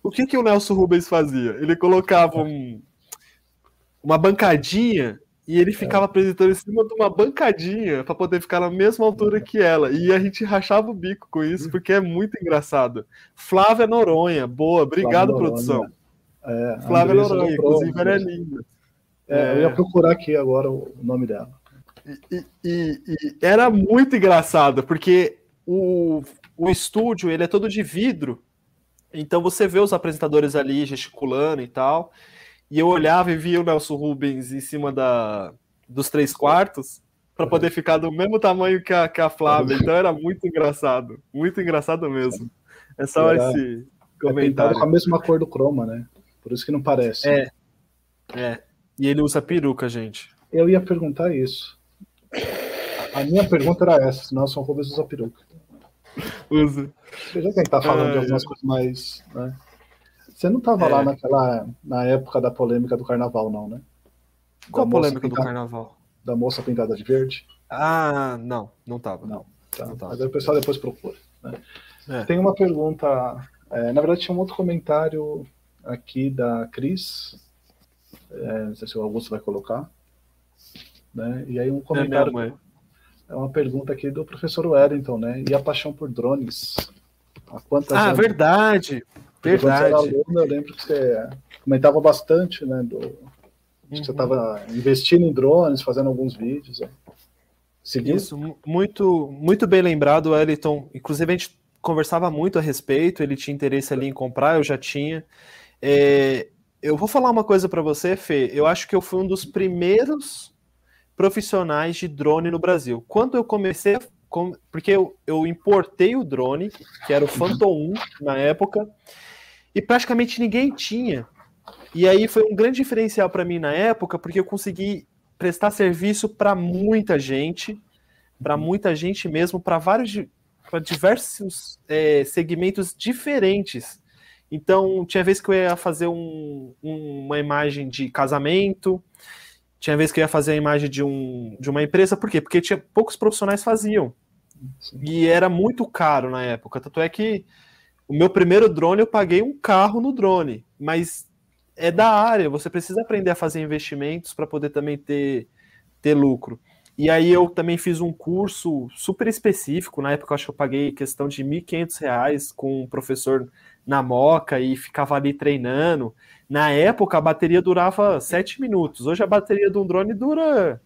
o que que o Nelson Rubens fazia? Ele colocava um, uma bancadinha e ele ficava é. apresentando em cima de uma bancadinha para poder ficar na mesma altura que ela. E a gente rachava o bico com isso, porque é muito engraçado. Flávia Noronha, boa, obrigado, Flávia produção. É, Flávia Noronha, inclusive ela é linda. É, eu ia procurar aqui agora o nome dela. E, e, e, era muito engraçado, porque o, o estúdio ele é todo de vidro, então você vê os apresentadores ali gesticulando e tal. E eu olhava e via o Nelson Rubens em cima da, dos três quartos para poder ficar do mesmo tamanho que a, que a Flávia. Então era muito engraçado. Muito engraçado mesmo. É só era, esse comentário. É com a mesma cor do croma, né? Por isso que não parece. É. É. E ele usa peruca, gente. Eu ia perguntar isso. A minha pergunta era essa: se Nelson Rubens usa peruca. Usa. Você já que a gente tá falando de algumas coisas mais. Né? Você não estava é. lá naquela, na época da polêmica do carnaval, não, né? Qual a polêmica pintada, do carnaval? Da moça pintada de verde? Ah, não, não estava. Não, tá. não tava. Mas o pessoal depois procura. Né? É. Tem uma pergunta. É, na verdade, tinha um outro comentário aqui da Cris. É, não sei se o Augusto vai colocar. Né? E aí um é comentário. É, é uma pergunta aqui do professor Wellington, né? E a paixão por drones? Há quantas ah, anos... verdade. Verdade. Aluno, eu lembro que você comentava bastante, né? Do, uhum. Você estava investindo em drones, fazendo alguns vídeos. Né? Seguiu? Isso, muito, muito bem lembrado, Wellington. Inclusive, a gente conversava muito a respeito, ele tinha interesse ali em comprar, eu já tinha. É, eu vou falar uma coisa para você, Fê. Eu acho que eu fui um dos primeiros profissionais de drone no Brasil. Quando eu comecei, porque eu, eu importei o drone, que era o Phantom 1 na época, e praticamente ninguém tinha. E aí foi um grande diferencial para mim na época, porque eu consegui prestar serviço para muita gente, para muita gente mesmo, para vários para diversos é, segmentos diferentes. Então, tinha vez que eu ia fazer um, um, uma imagem de casamento, tinha vez que eu ia fazer a imagem de, um, de uma empresa, por quê? Porque tinha poucos profissionais faziam. Sim. E era muito caro na época. Tanto é que o meu primeiro drone eu paguei um carro no drone, mas é da área, você precisa aprender a fazer investimentos para poder também ter, ter lucro. E aí eu também fiz um curso super específico, na época eu acho que eu paguei questão de R$ 1.500 com um professor na Moca e ficava ali treinando. Na época a bateria durava 7 minutos, hoje a bateria de um drone dura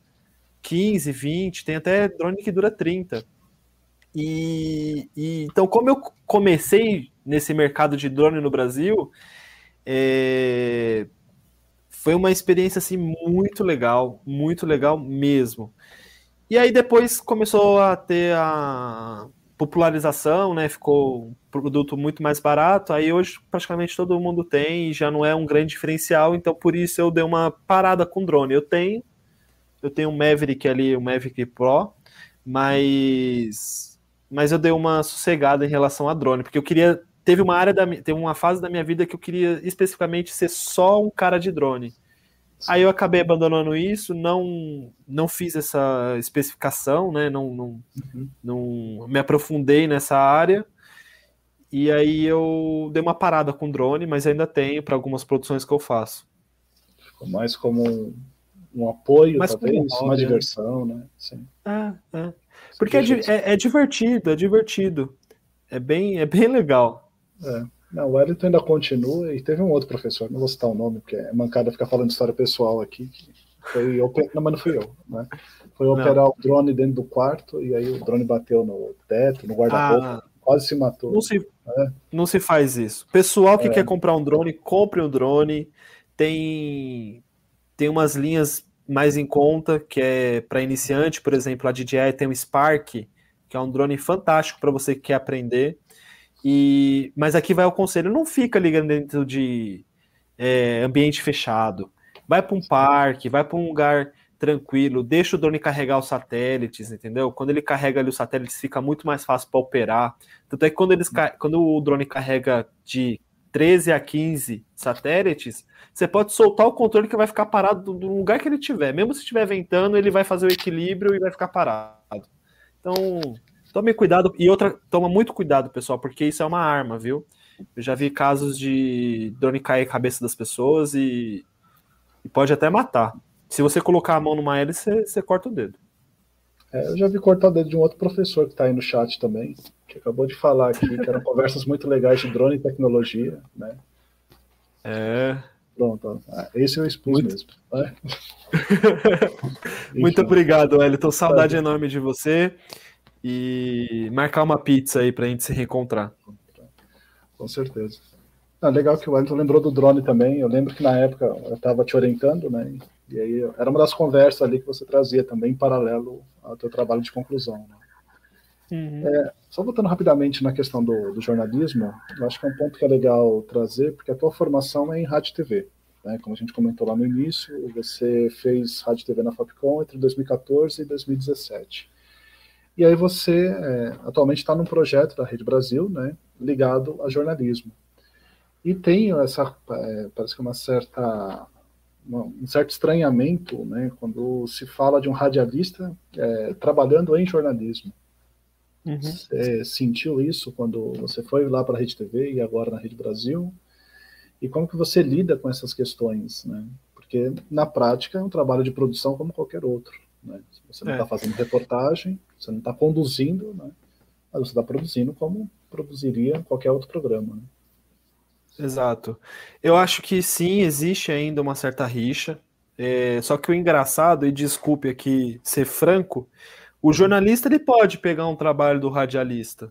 15, 20, tem até drone que dura 30. E, e, então, como eu comecei nesse mercado de drone no Brasil, é, foi uma experiência assim muito legal, muito legal mesmo. E aí depois começou a ter a popularização, né? Ficou um produto muito mais barato. Aí hoje praticamente todo mundo tem e já não é um grande diferencial. Então por isso eu dei uma parada com drone. Eu tenho, eu tenho um Maverick ali, o um Maverick Pro, mas mas eu dei uma sossegada em relação a drone, porque eu queria. Teve uma área da teve uma fase da minha vida que eu queria especificamente ser só um cara de drone. Aí eu acabei abandonando isso, não não fiz essa especificação, né? Não, não, uhum. não me aprofundei nessa área. E aí eu dei uma parada com drone, mas ainda tenho para algumas produções que eu faço. Ficou mais como um, um apoio, mais talvez, uma né? diversão, né? Sim. É, é. Porque é, é, é, divertido, é divertido. É bem, é bem legal. É. Não, o Wellington ainda continua e teve um outro professor, não vou citar o nome, porque é mancada ficar falando história pessoal aqui. Foi não, mas não fui eu, né? Foi operar o drone dentro do quarto e aí o drone bateu no teto, no guarda-roupa, ah, quase se matou. Não se, né? não se faz isso. Pessoal que é. quer comprar um drone, compre um drone. Tem, tem umas linhas mais em conta, que é para iniciante, por exemplo, a DJI tem o Spark, que é um drone fantástico para você que quer aprender. E mas aqui vai o conselho, não fica ligando dentro de é, ambiente fechado. Vai para um parque, vai para um lugar tranquilo, deixa o drone carregar os satélites, entendeu? Quando ele carrega ali os satélites, fica muito mais fácil para operar. Tanto é que quando, eles, quando o drone carrega de 13 a 15 satélites, você pode soltar o controle que vai ficar parado do lugar que ele tiver. Mesmo se estiver ventando, ele vai fazer o equilíbrio e vai ficar parado. Então, tome cuidado. E outra, toma muito cuidado, pessoal, porque isso é uma arma, viu? Eu já vi casos de drone cair a cabeça das pessoas e, e pode até matar. Se você colocar a mão numa hélice, você, você corta o dedo. É, eu já vi cortar o dedo de um outro professor que está aí no chat também, que acabou de falar aqui, que eram conversas muito legais de drone e tecnologia, né? É. Pronto, ó. esse eu expus muito... mesmo. Né? muito obrigado, Elton. Saudade enorme de você. E marcar uma pizza aí para a gente se reencontrar. Com certeza. Ah, legal que o Wellington lembrou do drone também. Eu lembro que na época eu estava te orientando, né? E aí era uma das conversas ali que você trazia também em paralelo ao teu trabalho de conclusão. Né? Uhum. É, só voltando rapidamente na questão do, do, jornalismo, eu acho que é um ponto que é legal trazer, porque a tua formação é em rádio e TV. Né? Como a gente comentou lá no início, você fez rádio e TV na Fapcom entre 2014 e 2017. E aí você é, atualmente está num projeto da Rede Brasil, né, ligado a jornalismo. E tem essa, é, parece que uma certa um certo estranhamento né, quando se fala de um radialista é, trabalhando em jornalismo. Uhum. Você sentiu isso quando você foi lá para a Rede TV e agora na Rede Brasil? E como que você lida com essas questões? Né? Porque na prática é um trabalho de produção como qualquer outro. Né? Você não está é. fazendo reportagem, você não está conduzindo, né? mas você está produzindo como produziria qualquer outro programa. Né? Exato. Eu acho que sim, existe ainda uma certa rixa. É, só que o engraçado, e desculpe aqui ser franco, o jornalista ele pode pegar um trabalho do radialista,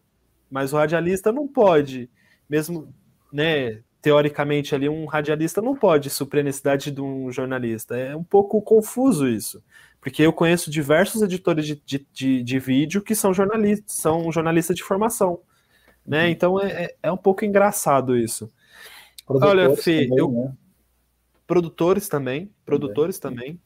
mas o radialista não pode, mesmo, né, teoricamente ali, um radialista não pode suprir a necessidade de um jornalista. É um pouco confuso isso, porque eu conheço diversos editores de, de, de, de vídeo que são jornalistas, são jornalistas de formação. Né? Uhum. Então é, é, é um pouco engraçado isso. Olha, Fê, também, eu... Né? produtores também, produtores também. também.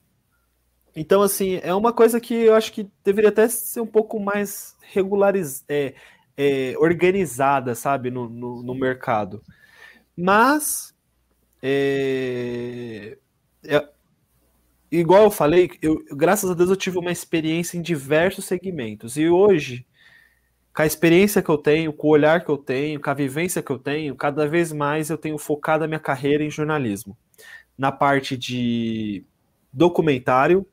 Então, assim, é uma coisa que eu acho que deveria até ser um pouco mais regularizada, é, é, organizada, sabe, no, no, no mercado. Mas, é, é, igual eu falei, eu, graças a Deus eu tive uma experiência em diversos segmentos. E hoje, com a experiência que eu tenho, com o olhar que eu tenho, com a vivência que eu tenho, cada vez mais eu tenho focado a minha carreira em jornalismo. Na parte de documentário,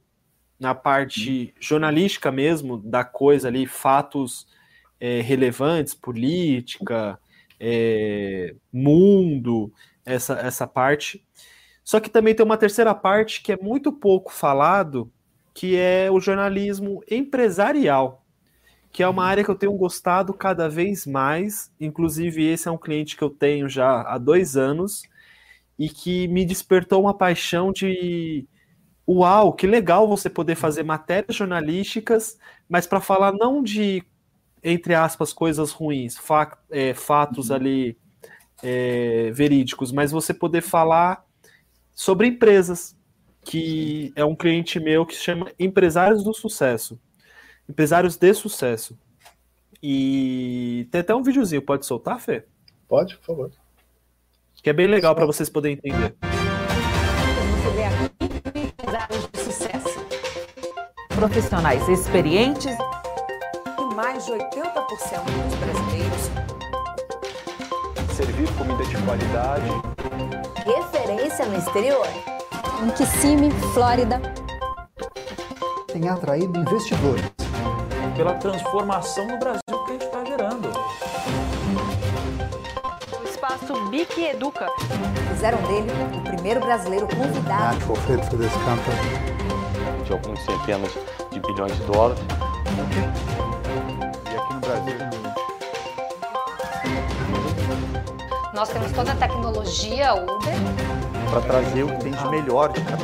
na parte jornalística mesmo, da coisa ali, fatos é, relevantes, política, é, mundo, essa, essa parte. Só que também tem uma terceira parte que é muito pouco falado, que é o jornalismo empresarial que é uma área que eu tenho gostado cada vez mais. Inclusive, esse é um cliente que eu tenho já há dois anos e que me despertou uma paixão de uau, que legal você poder fazer matérias jornalísticas, mas para falar não de, entre aspas, coisas ruins, fa é, fatos uhum. ali é, verídicos, mas você poder falar sobre empresas, que é um cliente meu que se chama Empresários do Sucesso empresários de sucesso. E tem até um videozinho, pode soltar, Fê? Pode, por favor. Que é bem legal para vocês poderem entender. Você vê aqui empresários de sucesso. Profissionais experientes. E mais de 80% dos brasileiros. Servir comida de qualidade. Referência no exterior. Em Kissimmee, Flórida. Tem atraído investidores pela transformação no Brasil que a gente está gerando. O espaço BIC Educa. Fizeram dele o primeiro brasileiro convidado. De alguns centenas de bilhões de dólares. E aqui no Brasil. Nós temos toda a tecnologia Uber. Para trazer o que tem de melhor de cada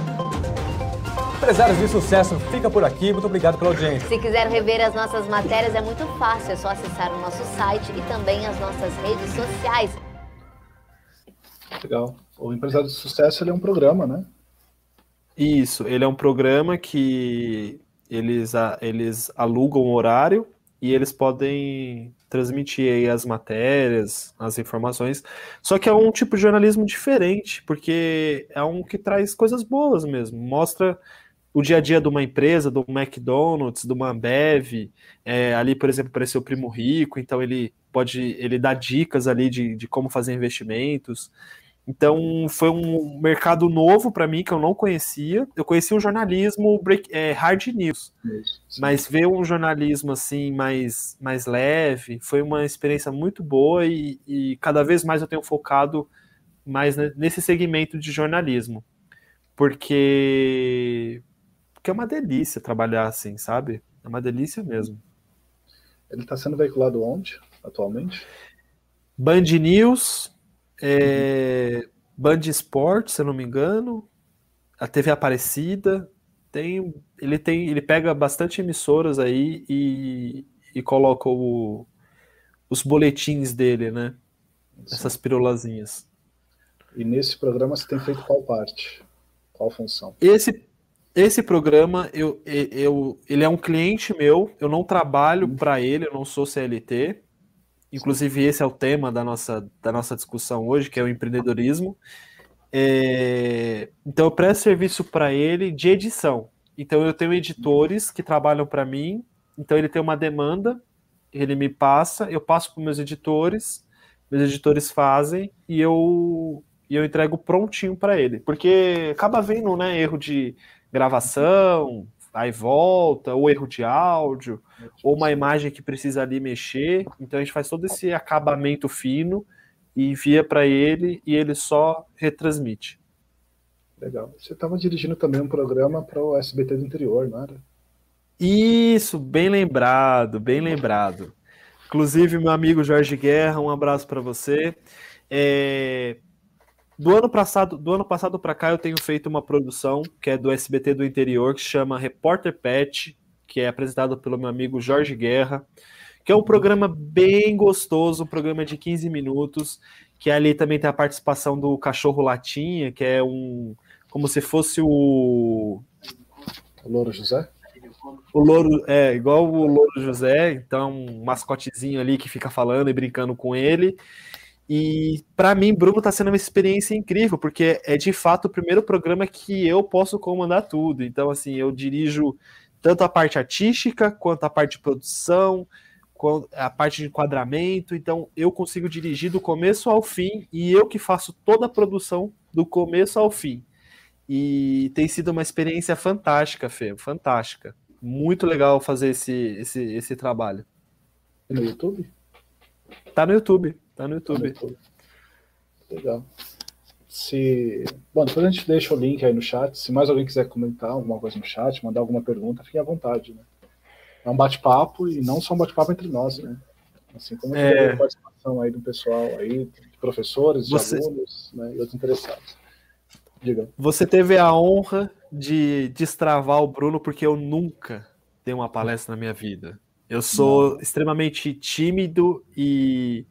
Empresários de sucesso, fica por aqui. Muito obrigado pela audiência. Se quiser rever as nossas matérias, é muito fácil. É só acessar o nosso site e também as nossas redes sociais. Legal. O Empresário de Sucesso ele é um programa, né? Isso, ele é um programa que eles, eles alugam o horário e eles podem transmitir aí as matérias, as informações. Só que é um tipo de jornalismo diferente, porque é um que traz coisas boas mesmo. Mostra o dia a dia de uma empresa, do McDonald's, do Ambev. É, ali, por exemplo, apareceu o Primo Rico, então ele pode ele dá dicas ali de, de como fazer investimentos. Então foi um mercado novo para mim que eu não conhecia. Eu conhecia o jornalismo break, é, hard news, Isso, mas ver um jornalismo assim mais, mais leve foi uma experiência muito boa e, e cada vez mais eu tenho focado mais nesse segmento de jornalismo, porque, porque é uma delícia trabalhar assim, sabe? É uma delícia mesmo. Ele está sendo veiculado onde atualmente? Band News, é, Band Esporte, se eu não me engano, a TV Aparecida, tem, ele tem, ele pega bastante emissoras aí e, e coloca o, os boletins dele, né? Essas pirulazinhas. E nesse programa você tem feito qual parte? Qual função? Esse, esse programa, eu, eu, ele é um cliente meu, eu não trabalho uhum. para ele, eu não sou CLT. Inclusive, esse é o tema da nossa, da nossa discussão hoje, que é o empreendedorismo. É... Então, eu presto serviço para ele de edição. Então, eu tenho editores que trabalham para mim. Então, ele tem uma demanda, ele me passa, eu passo para meus editores, meus editores fazem e eu, e eu entrego prontinho para ele. Porque acaba vendo né, erro de gravação, aí volta, ou erro de áudio, ou uma imagem que precisa ali mexer. Então a gente faz todo esse acabamento fino e envia para ele e ele só retransmite. Legal. Você estava dirigindo também um programa para o SBT do interior, não era? Isso, bem lembrado, bem lembrado. Inclusive, meu amigo Jorge Guerra, um abraço para você. É, do ano passado, do ano passado para cá, eu tenho feito uma produção que é do SBT do interior, que chama Repórter Pet, que é apresentado pelo meu amigo Jorge Guerra, que é um programa bem gostoso, um programa de 15 minutos, que ali também tem a participação do cachorro Latinha, que é um como se fosse o o Louro José. O Louro é igual o Louro José, então um mascotezinho ali que fica falando e brincando com ele. E para mim, Bruno está sendo uma experiência incrível, porque é de fato o primeiro programa que eu posso comandar tudo. Então, assim, eu dirijo tanto a parte artística quanto a parte de produção, a parte de enquadramento. Então, eu consigo dirigir do começo ao fim e eu que faço toda a produção do começo ao fim. E tem sido uma experiência fantástica, Fê, fantástica. Muito legal fazer esse, esse, esse trabalho. No YouTube? Tá no YouTube. Tá no YouTube. Tá no YouTube. Legal. Se... Bom, depois a gente deixa o link aí no chat. Se mais alguém quiser comentar alguma coisa no chat, mandar alguma pergunta, fique à vontade, né? É um bate-papo e não só um bate-papo entre nós, né? Assim como é... a participação aí do pessoal aí, de professores, de Você... alunos né, e outros interessados. Diga. Você teve a honra de destravar o Bruno porque eu nunca dei uma palestra na minha vida. Eu sou não. extremamente tímido e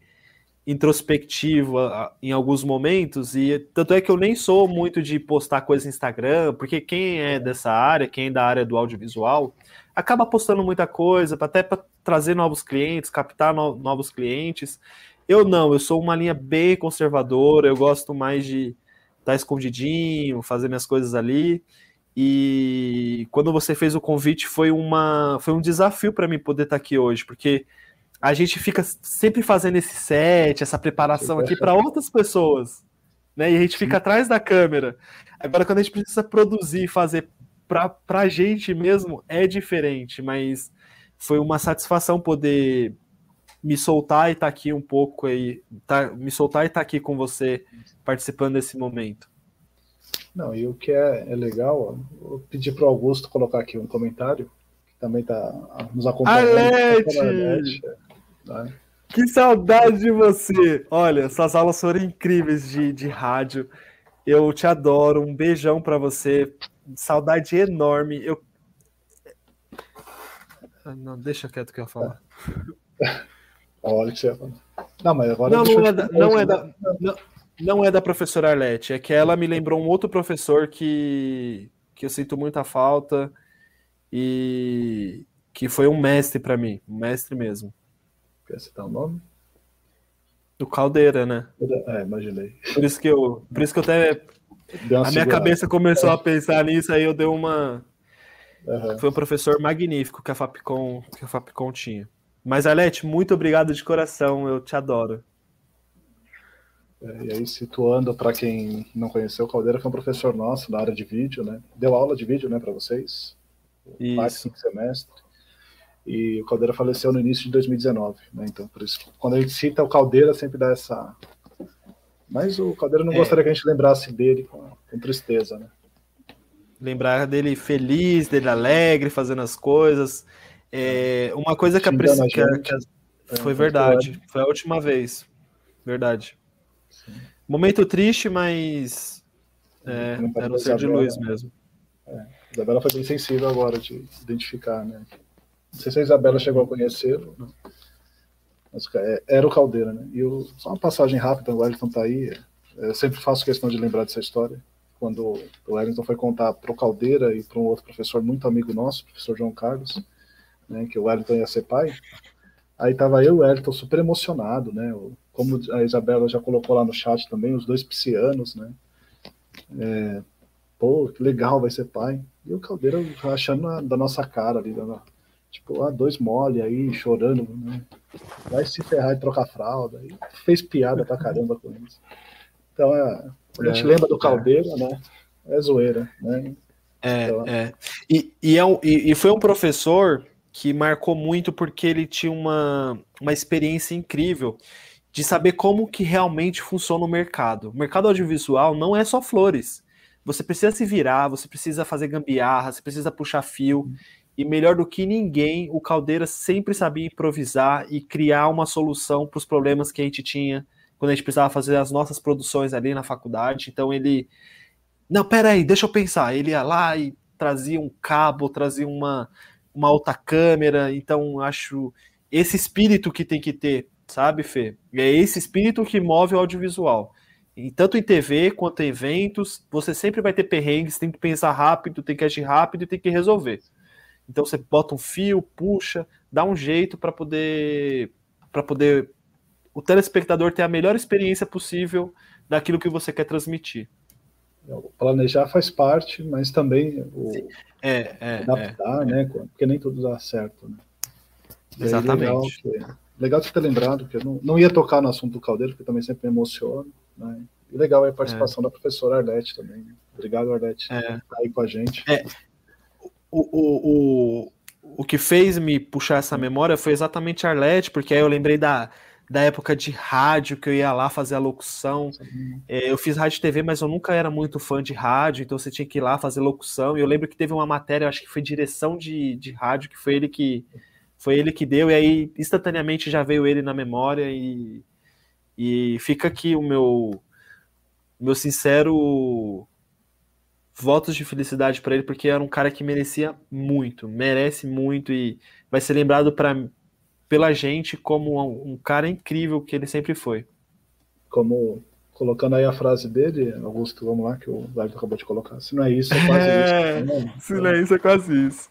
introspectivo em alguns momentos, e tanto é que eu nem sou muito de postar coisas no Instagram, porque quem é dessa área, quem é da área do audiovisual, acaba postando muita coisa, até para trazer novos clientes, captar no, novos clientes. Eu não, eu sou uma linha bem conservadora, eu gosto mais de estar tá escondidinho, fazer minhas coisas ali. E quando você fez o convite, foi, uma, foi um desafio para mim poder estar tá aqui hoje, porque a gente fica sempre fazendo esse set, essa preparação aqui para outras pessoas, né? E a gente fica atrás da câmera. Agora, quando a gente precisa produzir, fazer para a gente mesmo, é diferente, mas foi uma satisfação poder me soltar e estar tá aqui um pouco aí, tá, me soltar e estar tá aqui com você participando desse momento. Não, e o que é, é legal, vou pedir para o Augusto colocar aqui um comentário, que também está nos acompanhando. Alete! Né? Que saudade de você! Olha, suas aulas foram incríveis de, de rádio. Eu te adoro. Um beijão para você. Saudade enorme. Eu não, deixa quieto que eu ia falar. Olha que você ia falar. Não, mas agora não, não é, da, não, é da, não, Não é da professora Arlete, é que ela me lembrou um outro professor que, que eu sinto muita falta e que foi um mestre para mim, um mestre mesmo. Quer citar o nome? Do Caldeira, né? É, imaginei. Por isso que eu, por isso que eu até a minha cabeça começou a pensar nisso, aí eu dei uma uhum. Foi um professor magnífico que a Fapcom, que a Fapcom tinha. Mas Arlete, muito obrigado de coração, eu te adoro. É, e aí, situando para quem não conheceu, o Caldeira foi um professor nosso da área de vídeo, né? Deu aula de vídeo, né, para vocês. Isso. semestre. E o Caldeira faleceu no início de 2019, né? Então, por isso, quando a gente cita o Caldeira, sempre dá essa. Mas o Caldeira não é. gostaria que a gente lembrasse dele com, com tristeza, né? Lembrar dele feliz, dele alegre, fazendo as coisas. É, uma coisa que a, que, que a, é, foi verdade, foi a última vez. Verdade. Sim. Momento triste, mas é, era um ser de luz mesmo. É. Isabela foi bem sensível agora de identificar, né? Não sei se a Isabela chegou a conhecê-lo, né? é, era o Caldeira, né? E o, só uma passagem rápida, o Wellington tá aí. É, eu sempre faço questão de lembrar dessa história. Quando o Wellington foi contar para o Caldeira e para um outro professor muito amigo nosso, o professor João Carlos, né, que o Wellington ia ser pai. Aí tava eu e o Wellington super emocionado, né? Como a Isabela já colocou lá no chat também, os dois piscianos, né? É, pô, que legal, vai ser pai. E o Caldeira achando da nossa cara ali, da, tipo, ah, dois mole aí, chorando, né? Vai se ferrar e trocar fralda. E fez piada pra caramba com isso. Então, é, a gente é, lembra do Caldeira, é. né? É zoeira, né? É, então, é. E, e, é um, e, e foi um professor que marcou muito porque ele tinha uma, uma experiência incrível de saber como que realmente funciona o mercado. O mercado audiovisual não é só flores. Você precisa se virar, você precisa fazer gambiarra, você precisa puxar fio. E melhor do que ninguém, o Caldeira sempre sabia improvisar e criar uma solução para os problemas que a gente tinha quando a gente precisava fazer as nossas produções ali na faculdade. Então ele. Não, peraí, deixa eu pensar. Ele ia lá e trazia um cabo, trazia uma, uma outra câmera. Então acho esse espírito que tem que ter, sabe, Fê? É esse espírito que move o audiovisual. E tanto em TV quanto em eventos, você sempre vai ter perrengues, tem que pensar rápido, tem que agir rápido e tem que resolver. Então você bota um fio, puxa, dá um jeito para poder para poder o telespectador ter a melhor experiência possível daquilo que você quer transmitir. O planejar faz parte, mas também o é, é, adaptar, é, né? Porque nem tudo dá certo. Né? Exatamente. Legal, que, legal de ter lembrado, que eu não, não ia tocar no assunto do caldeiro, porque também sempre me emociona. Né? E legal é a participação é. da professora Arlete também. Obrigado, Arlete, é. por estar aí com a gente. É. O, o, o, que fez me puxar essa memória foi exatamente a Arlete, porque aí eu lembrei da, da época de rádio, que eu ia lá fazer a locução. É, eu fiz rádio e TV, mas eu nunca era muito fã de rádio, então você tinha que ir lá fazer locução. E eu lembro que teve uma matéria, acho que foi direção de, de rádio, que foi ele que foi ele que deu, e aí instantaneamente já veio ele na memória e, e fica aqui o meu meu sincero votos de felicidade para ele, porque era um cara que merecia muito, merece muito e vai ser lembrado para pela gente como um, um, cara incrível que ele sempre foi. Como colocando aí a frase dele, Augusto, vamos lá, que o Wellington acabou de colocar. Se não é isso, é quase é, isso. Né? Se não é isso, é quase isso.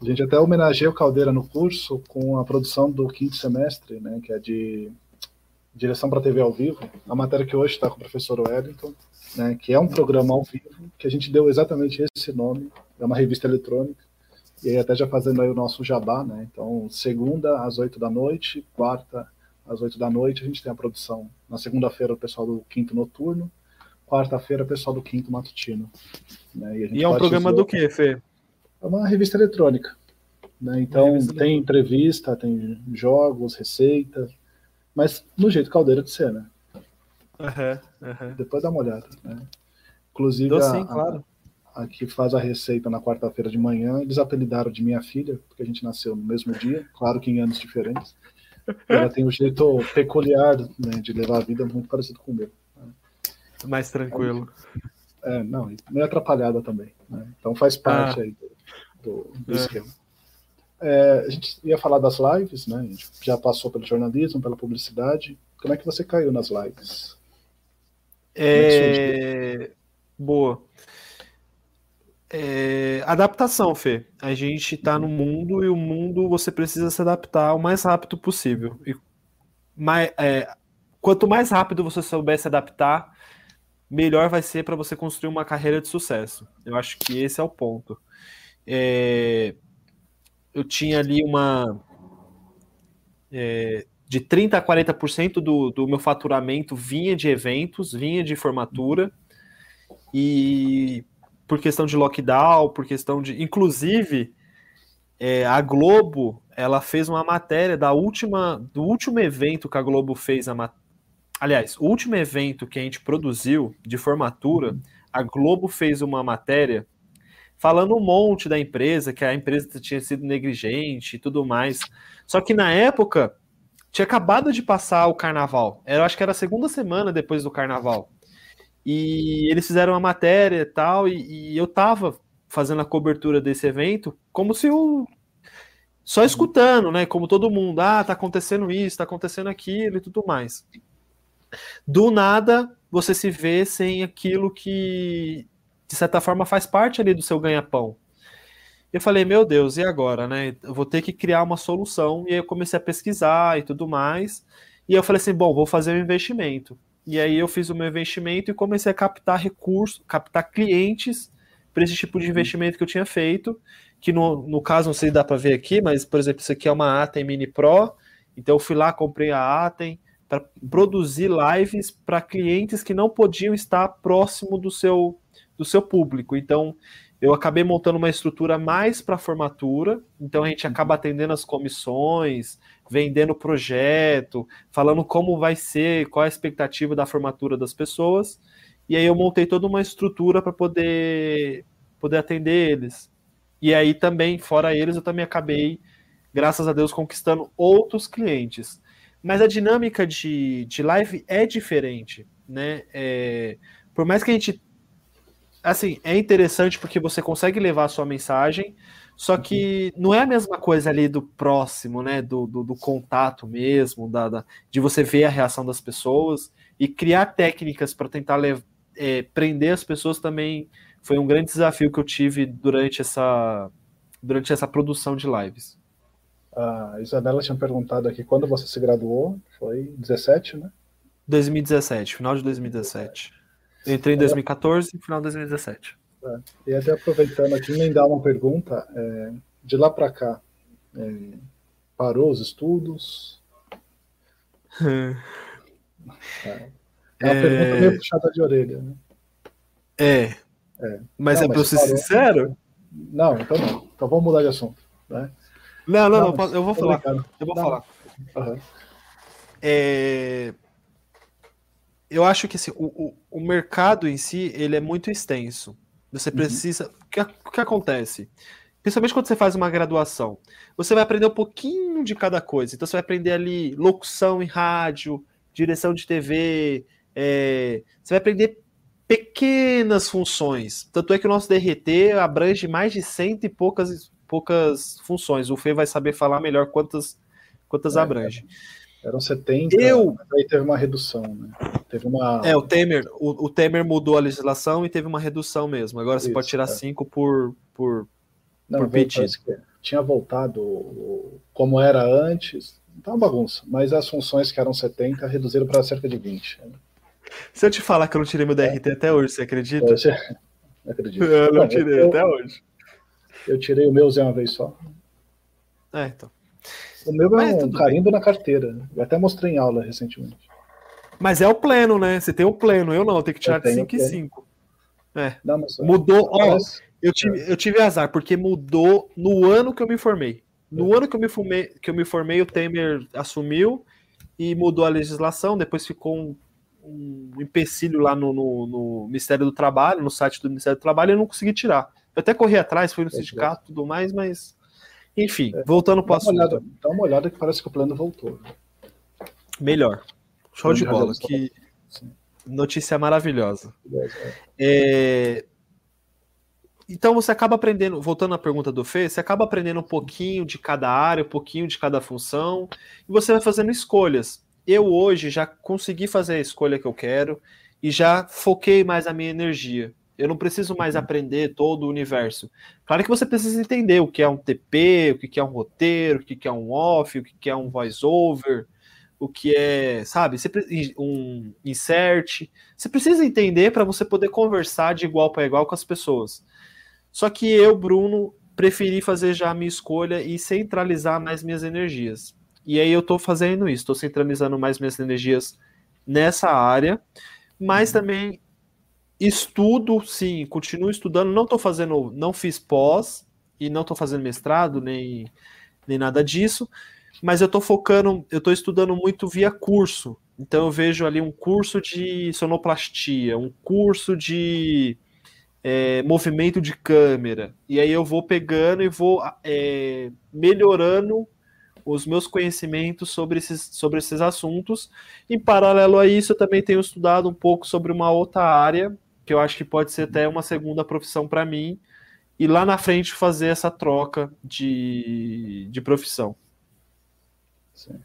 A gente até homenageia o Caldeira no curso com a produção do quinto semestre, né, que é de direção para TV ao vivo, a matéria que hoje está com o professor Wellington, né, que é um programa ao vivo, que a gente deu exatamente esse nome, é uma revista eletrônica, e aí até já fazendo aí o nosso jabá, né, então segunda às oito da noite, quarta às oito da noite, a gente tem a produção, na segunda-feira o pessoal do quinto noturno, quarta-feira o pessoal do quinto matutino. Né, e, e é um programa do que, Fê? É uma revista eletrônica, né, então tem entrevista, tem jogos, receitas, mas no jeito caldeira de ser, né? Uhum, uhum. Depois dá uma olhada. Né? Inclusive, a, sim, claro. a, a, que faz a receita na quarta-feira de manhã, eles apelidaram de minha filha, porque a gente nasceu no mesmo dia, claro que em anos diferentes. Ela tem um jeito peculiar né, de levar a vida muito parecido com o meu. Né? Mais tranquilo. É, não, meio atrapalhada também. Né? Então faz parte ah. aí do, do, do é. esquema. É, a gente ia falar das lives, né? A gente já passou pelo jornalismo, pela publicidade. Como é que você caiu nas lives? É... Boa. É... Adaptação, Fê. A gente está no mundo e o mundo você precisa se adaptar o mais rápido possível. E mais, é... Quanto mais rápido você souber se adaptar, melhor vai ser para você construir uma carreira de sucesso. Eu acho que esse é o ponto. É... Eu tinha ali uma. É... De 30% a 40% do, do meu faturamento vinha de eventos, vinha de formatura. E por questão de lockdown, por questão de. Inclusive, é, a Globo ela fez uma matéria da última, do último evento que a Globo fez a, Aliás, o último evento que a gente produziu de formatura, a Globo fez uma matéria falando um monte da empresa, que a empresa tinha sido negligente e tudo mais. Só que na época tinha acabado de passar o carnaval. Eu acho que era a segunda semana depois do carnaval. E eles fizeram uma matéria e tal, e, e eu tava fazendo a cobertura desse evento como se eu só escutando, né? Como todo mundo, ah, tá acontecendo isso, tá acontecendo aquilo e tudo mais do nada você se vê sem aquilo que, de certa forma, faz parte ali do seu ganha-pão. Eu falei, meu Deus, e agora, né? Eu vou ter que criar uma solução. E aí eu comecei a pesquisar e tudo mais. E eu falei assim, bom, vou fazer um investimento. E aí eu fiz o meu investimento e comecei a captar recursos, captar clientes para esse tipo de investimento que eu tinha feito. Que no, no caso, não sei se dá para ver aqui, mas, por exemplo, isso aqui é uma Atem Mini Pro. Então eu fui lá, comprei a Atem, para produzir lives para clientes que não podiam estar próximo do seu, do seu público. Então, eu acabei montando uma estrutura mais para formatura, então a gente acaba atendendo as comissões, vendendo o projeto, falando como vai ser, qual a expectativa da formatura das pessoas, e aí eu montei toda uma estrutura para poder, poder atender eles. E aí também, fora eles, eu também acabei, graças a Deus, conquistando outros clientes. Mas a dinâmica de, de live é diferente, né? É, por mais que a gente. Assim, é interessante porque você consegue levar a sua mensagem, só que não é a mesma coisa ali do próximo, né? Do, do, do contato mesmo, da, da, de você ver a reação das pessoas e criar técnicas para tentar é, prender as pessoas também foi um grande desafio que eu tive durante essa, durante essa produção de lives. A Isabela tinha perguntado aqui quando você se graduou, foi 17, né? 2017, final de 2017. Eu entrei em 2014 e final de 2017. É. E até aproveitando aqui, nem dar uma pergunta, é, de lá para cá, é, parou os estudos? é. é uma pergunta meio puxada de orelha, né? É. é. Mas não, é para eu ser parou, sincero? Não, então não. Então vamos mudar de assunto. Né? Não, não, não, eu vou falar. Eu vou falar. Uhum. É... Eu acho que assim, o, o, o, mercado em si ele é muito extenso. Você uhum. precisa. Uhum. O, que, o que acontece? Principalmente quando você faz uma graduação, você vai aprender um pouquinho de cada coisa. Então você vai aprender ali locução em rádio, direção de TV, é... você vai aprender pequenas funções. Tanto é que o nosso DRT abrange mais de cento e poucas poucas funções. O Fê vai saber falar melhor quantas, quantas é, abrange. Eram 70, eu... aí teve uma redução, né? Teve uma... É, o Temer, o, o Temer mudou a legislação e teve uma redução mesmo. Agora Isso, você pode tirar 5 é. por, por, Não, por pedido. Tinha voltado como era antes, tá uma bagunça, mas as funções que eram 70 reduziram para cerca de 20. Né? Se eu te falar que eu não tirei meu DRT é. até hoje, você acredita? Eu, acredito. Eu não, não tirei eu, até hoje. Eu tirei o meu Zé uma vez só. É, então. O meu Mas, é um carimbo na carteira. Eu até mostrei em aula recentemente. Mas é o pleno, né? Você tem o pleno. Eu não, eu tenho que tirar de 5 e 5. É. Não, mudou. Ó, eu, tive, eu tive azar, porque mudou no ano que eu me formei. No é. ano que eu me formei, que eu me formei, o Temer assumiu e mudou a legislação, depois ficou um, um empecilho lá no, no, no, Ministério do Trabalho, no site do Ministério do Trabalho, e eu não consegui tirar. Eu até corri atrás, fui no é, sindicato e tudo mais, mas. Enfim, voltando para o assunto. Olhada, dá uma olhada que parece que o plano voltou. Melhor. Show de bola. Que notícia maravilhosa. É... Então você acaba aprendendo, voltando à pergunta do Fê, você acaba aprendendo um pouquinho de cada área, um pouquinho de cada função, e você vai fazendo escolhas. Eu hoje já consegui fazer a escolha que eu quero, e já foquei mais a minha energia. Eu não preciso mais uhum. aprender todo o universo. Claro que você precisa entender o que é um TP, o que é um roteiro, o que é um off, o que é um voice-over, o que é, sabe, um insert. Você precisa entender para você poder conversar de igual para igual com as pessoas. Só que eu, Bruno, preferi fazer já a minha escolha e centralizar mais minhas energias. E aí eu estou fazendo isso, estou centralizando mais minhas energias nessa área, mas uhum. também estudo, sim, continuo estudando, não estou fazendo, não fiz pós e não estou fazendo mestrado, nem, nem nada disso, mas eu estou focando, eu estou estudando muito via curso. Então eu vejo ali um curso de sonoplastia, um curso de é, movimento de câmera, e aí eu vou pegando e vou é, melhorando os meus conhecimentos sobre esses, sobre esses assuntos. Em paralelo a isso, eu também tenho estudado um pouco sobre uma outra área, que eu acho que pode ser até uma segunda profissão para mim, e lá na frente fazer essa troca de, de profissão. Sim.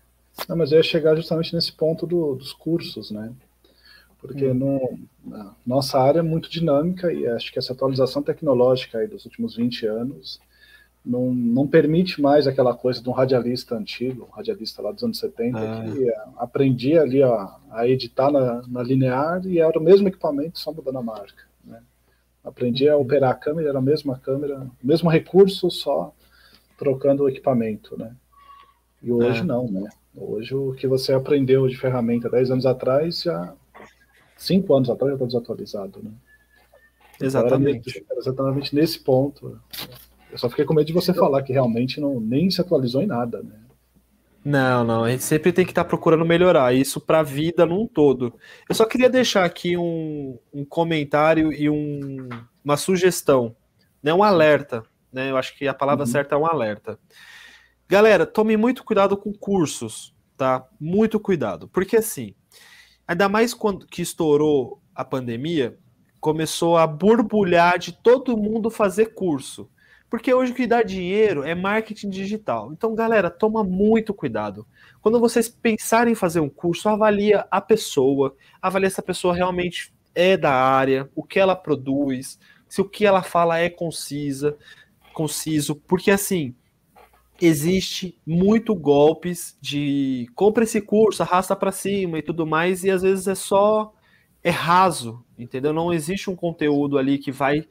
Não, mas eu ia chegar justamente nesse ponto do, dos cursos, né? Porque hum. no, nossa área é muito dinâmica e acho que essa atualização tecnológica aí dos últimos 20 anos não, não permite mais aquela coisa de um radialista antigo, um radialista lá dos anos 70, ah. que aprendia ali a, a editar na, na, linear e era o mesmo equipamento, só mudando a marca. Né? Aprendia a operar a câmera, era a mesma câmera, o mesmo recurso, só trocando o equipamento. Né? E hoje é. não, né? Hoje o que você aprendeu de ferramenta 10 anos atrás, já 5 anos atrás já está desatualizado. Né? Exatamente. exatamente nesse ponto. Eu só fiquei com medo de você falar que realmente não, nem se atualizou em nada, né? Não, não, a gente sempre tem que estar tá procurando melhorar, isso para a vida num todo. Eu só queria deixar aqui um, um comentário e um, uma sugestão, né, um alerta, né? Eu acho que a palavra uhum. certa é um alerta. Galera, tome muito cuidado com cursos, tá? Muito cuidado, porque assim, ainda mais quando que estourou a pandemia, começou a borbulhar de todo mundo fazer curso. Porque hoje o que dá dinheiro é marketing digital. Então, galera, toma muito cuidado. Quando vocês pensarem em fazer um curso, avalia a pessoa, avalia se a pessoa realmente é da área, o que ela produz, se o que ela fala é concisa, conciso, porque assim, existe muito golpes de compra esse curso, arrasta para cima e tudo mais, e às vezes é só é raso, entendeu? Não existe um conteúdo ali que vai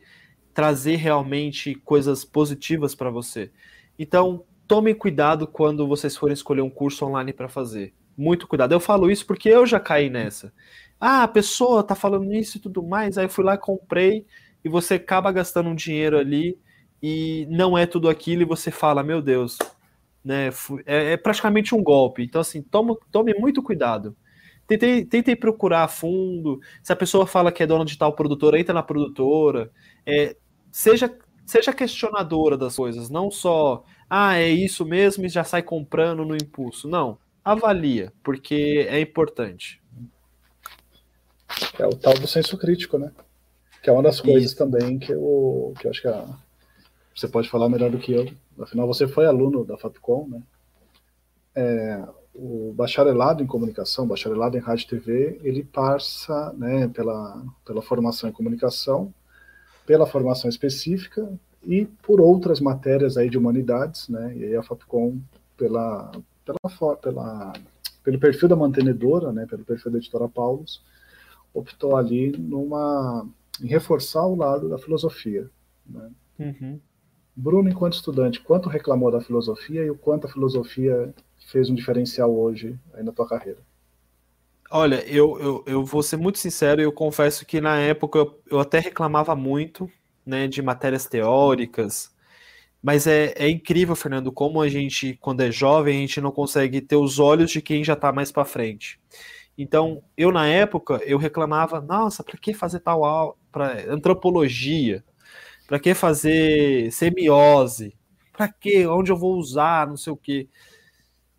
trazer realmente coisas positivas para você. Então, tomem cuidado quando vocês forem escolher um curso online para fazer. Muito cuidado. Eu falo isso porque eu já caí nessa. Ah, a pessoa tá falando isso e tudo mais, aí eu fui lá comprei e você acaba gastando um dinheiro ali e não é tudo aquilo e você fala, meu Deus, né? É, é praticamente um golpe. Então, assim, tome, tome muito cuidado. Tentei, tentei procurar a fundo. Se a pessoa fala que é dona de tal produtora, entra na produtora. É, seja, seja questionadora das coisas, não só, ah, é isso mesmo e já sai comprando no impulso. Não, avalia, porque é importante. É o tal do senso crítico, né? Que é uma das coisas isso. também que eu, que eu acho que a, você pode falar melhor do que eu. Afinal, você foi aluno da Fapcom, né? É, o bacharelado em comunicação, bacharelado em rádio e TV, ele passa né, pela, pela formação em comunicação pela formação específica e por outras matérias aí de humanidades, né? E aí a Fapcom pela pela, pela pelo perfil da mantenedora, né, pelo perfil da editora Paulus, optou ali numa em reforçar o lado da filosofia, né? Uhum. Bruno, enquanto estudante, quanto reclamou da filosofia e o quanto a filosofia fez um diferencial hoje aí na tua carreira? Olha, eu, eu, eu vou ser muito sincero, eu confesso que na época eu, eu até reclamava muito, né, de matérias teóricas, mas é, é incrível, Fernando, como a gente, quando é jovem, a gente não consegue ter os olhos de quem já está mais para frente. Então, eu na época, eu reclamava, nossa, para que fazer tal aula, para antropologia, para que fazer semiose, para que, onde eu vou usar, não sei o quê.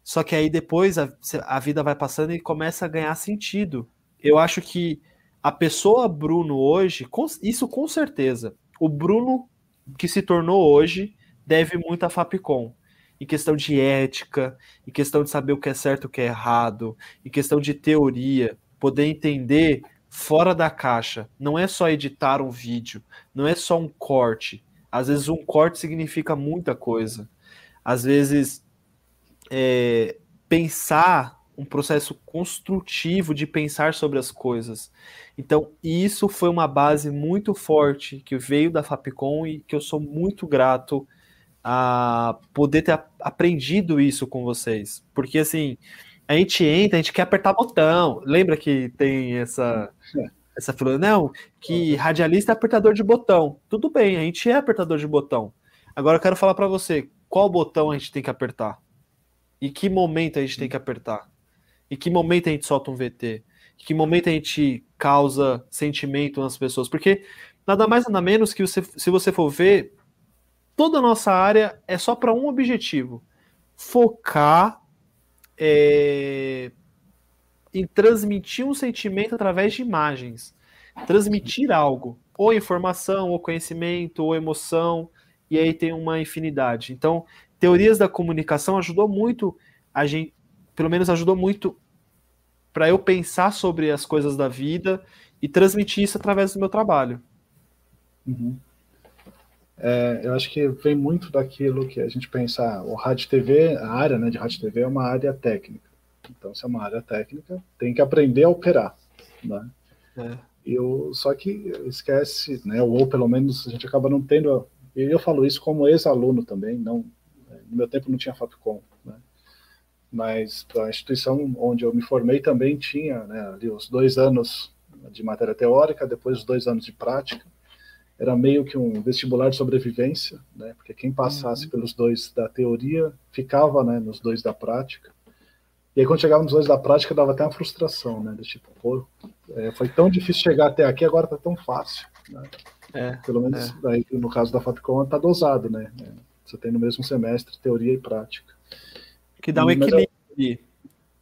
Só que aí depois a, a vida vai passando e começa a ganhar sentido. Eu acho que a pessoa Bruno hoje, isso com certeza, o Bruno que se tornou hoje deve muito à Fapcom. Em questão de ética, em questão de saber o que é certo e o que é errado, em questão de teoria, poder entender fora da caixa. Não é só editar um vídeo, não é só um corte. Às vezes um corte significa muita coisa. Às vezes é, pensar um processo construtivo de pensar sobre as coisas. Então, isso foi uma base muito forte que veio da Fapcom e que eu sou muito grato a poder ter aprendido isso com vocês. Porque, assim, a gente entra, a gente quer apertar botão. Lembra que tem essa. Essa falou, não, que radialista é apertador de botão. Tudo bem, a gente é apertador de botão. Agora eu quero falar para você, qual botão a gente tem que apertar? E que momento a gente tem que apertar? Em que momento a gente solta um VT? Em que momento a gente causa sentimento nas pessoas? Porque nada mais nada menos que você, se você for ver, toda a nossa área é só para um objetivo: focar é, em transmitir um sentimento através de imagens, transmitir algo, ou informação, ou conhecimento, ou emoção, e aí tem uma infinidade. Então, teorias da comunicação ajudou muito a gente, pelo menos ajudou muito para eu pensar sobre as coisas da vida e transmitir isso através do meu trabalho. Uhum. É, eu acho que vem muito daquilo que a gente pensa, o rádio TV, a área né, de rádio TV é uma área técnica. Então, se é uma área técnica, tem que aprender a operar. Né? É. Eu, só que esquece, né, ou pelo menos a gente acaba não tendo. E eu falo isso como ex-aluno também, não, no meu tempo não tinha Fapcom. Né? mas a instituição onde eu me formei também tinha né, ali os dois anos de matéria teórica, depois os dois anos de prática. Era meio que um vestibular de sobrevivência, né, porque quem passasse uhum. pelos dois da teoria ficava né, nos dois da prática. E aí, quando chegava nos dois da prática, dava até uma frustração, né? Do tipo, pô, é, foi tão difícil chegar até aqui, agora tá tão fácil. Né? É, Pelo menos é. aí, no caso da Fapcom, tá dosado, né? É, você tem no mesmo semestre teoria e prática. Que dá um equilíbrio.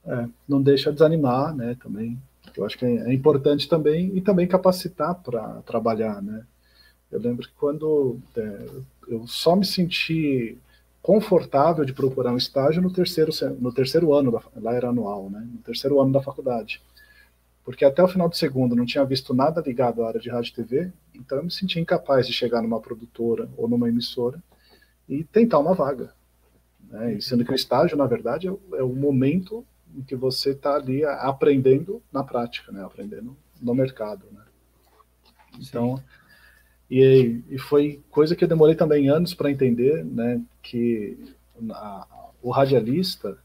É, não deixa desanimar, né? Também. Eu acho que é, é importante também e também capacitar para trabalhar, né? Eu lembro que quando é, eu só me senti confortável de procurar um estágio no terceiro, no terceiro ano, da, lá era anual, né? No terceiro ano da faculdade. Porque até o final do segundo não tinha visto nada ligado à área de rádio e TV, então eu me sentia incapaz de chegar numa produtora ou numa emissora e tentar uma vaga. Né? E sendo que o estágio, na verdade, é o, é momento em que você está ali aprendendo na prática, né? aprendendo no mercado. Né? Então, e, e, foi coisa que eu demorei também anos para entender, né? que a, o radialista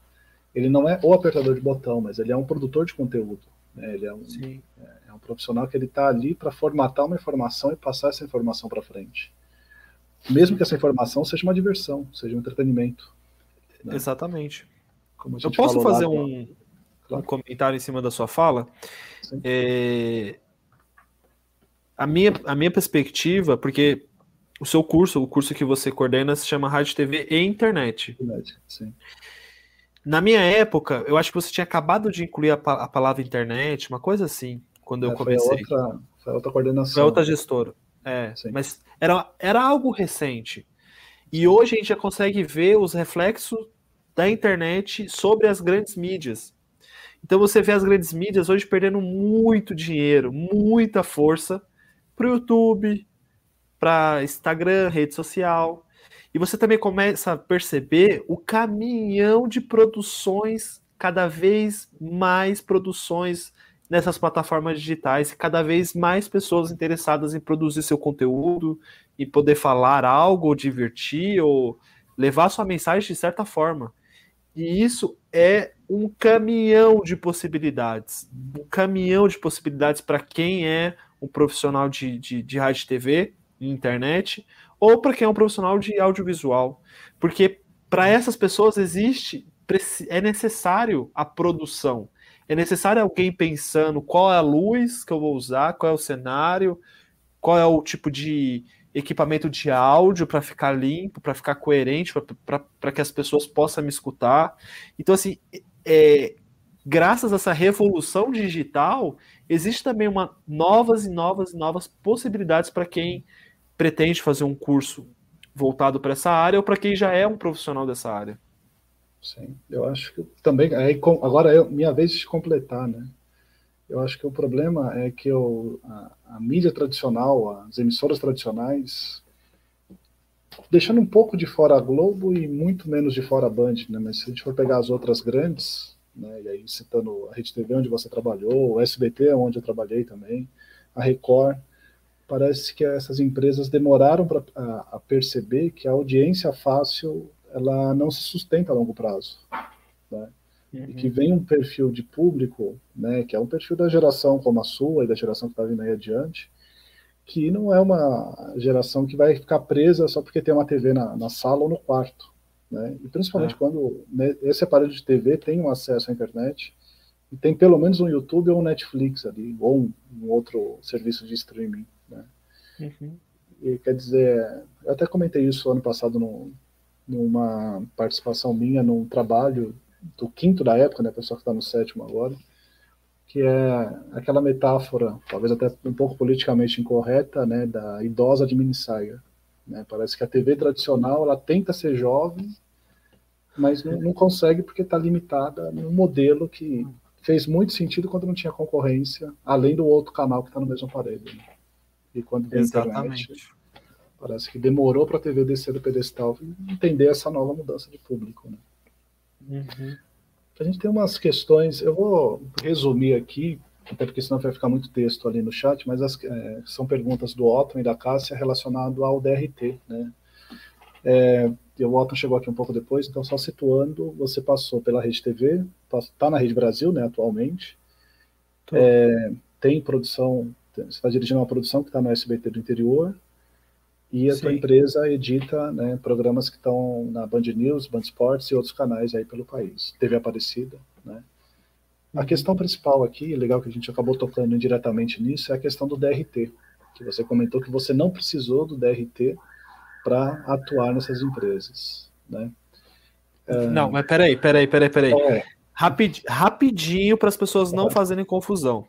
ele não é o apertador de botão, mas ele é um produtor de conteúdo. Né? Ele é um, é, é um profissional que ele está ali para formatar uma informação e passar essa informação para frente. Mesmo que essa informação seja uma diversão, seja um entretenimento. Né? Exatamente. Eu posso fazer um, claro. um, comentário em cima da sua fala? É, a, minha, a minha perspectiva, porque o seu curso, o curso que você coordena, se chama Rádio, TV e Internet. Internet, sim. Na minha época, eu acho que você tinha acabado de incluir a, a palavra internet, uma coisa assim, quando eu é, comecei. Foi outra, foi outra coordenação. Foi outra gestora. É, sim. mas era, era algo recente. E hoje a gente já consegue ver os reflexos da internet sobre as grandes mídias. Então você vê as grandes mídias hoje perdendo muito dinheiro, muita força para o YouTube, para Instagram, rede social. E você também começa a perceber o caminhão de produções, cada vez mais produções nessas plataformas digitais e cada vez mais pessoas interessadas em produzir seu conteúdo e poder falar algo, ou divertir, ou levar sua mensagem de certa forma. E isso é um caminhão de possibilidades. Um caminhão de possibilidades para quem é um profissional de, de, de rádio e TV e internet, ou para quem é um profissional de audiovisual. Porque para essas pessoas existe, é necessário a produção. É necessário alguém pensando qual é a luz que eu vou usar, qual é o cenário, qual é o tipo de, equipamento de áudio para ficar limpo, para ficar coerente, para que as pessoas possam me escutar. Então, assim, é, graças a essa revolução digital, existe também uma novas e novas e novas possibilidades para quem pretende fazer um curso voltado para essa área ou para quem já é um profissional dessa área. Sim, eu acho que também. Aí, agora é minha vez de completar, né? Eu acho que o problema é que o, a, a mídia tradicional, as emissoras tradicionais, deixando um pouco de fora a Globo e muito menos de fora a Band, né? Mas se a gente for pegar as outras grandes, né? E aí citando a Rede TV onde você trabalhou, o SBT onde eu trabalhei também, a Record, parece que essas empresas demoraram para perceber que a audiência fácil ela não se sustenta a longo prazo, né? Uhum. E que vem um perfil de público, né? Que é um perfil da geração como a sua e da geração que está vindo aí adiante que não é uma geração que vai ficar presa só porque tem uma TV na, na sala ou no quarto. Né? E principalmente é. quando né, esse aparelho de TV tem um acesso à internet e tem pelo menos um YouTube ou um Netflix ali, ou um, um outro serviço de streaming. Né? Uhum. E quer dizer, eu até comentei isso ano passado no, numa participação minha num trabalho do quinto da época, né, pessoal que está no sétimo agora, que é aquela metáfora, talvez até um pouco politicamente incorreta, né, da idosa de mini saia. Né? Parece que a TV tradicional ela tenta ser jovem, mas não, não consegue porque está limitada num modelo que fez muito sentido quando não tinha concorrência, além do outro canal que está no mesmo aparelho. Né? E quando Exatamente. internet, parece que demorou para a TV descer do pedestal e entender essa nova mudança de público. Né? Uhum. A gente tem umas questões, eu vou resumir aqui, até porque senão vai ficar muito texto ali no chat, mas as, é, são perguntas do Otton e da Cássia relacionado ao DRT, né? É, o Otton chegou aqui um pouco depois, então só situando, você passou pela Rede TV, está na Rede Brasil, né, atualmente, é, tem produção, você está dirigindo uma produção que está no SBT do interior, e a Sim. tua empresa edita né, programas que estão na Band News, Band Sports e outros canais aí pelo país. TV Aparecida, né? A uhum. questão principal aqui, legal que a gente acabou tocando indiretamente nisso, é a questão do DRT, que você comentou que você não precisou do DRT para atuar nessas empresas, né? É, não, mas peraí, peraí, peraí, peraí. É. Rapid, rapidinho para as pessoas não fazerem confusão.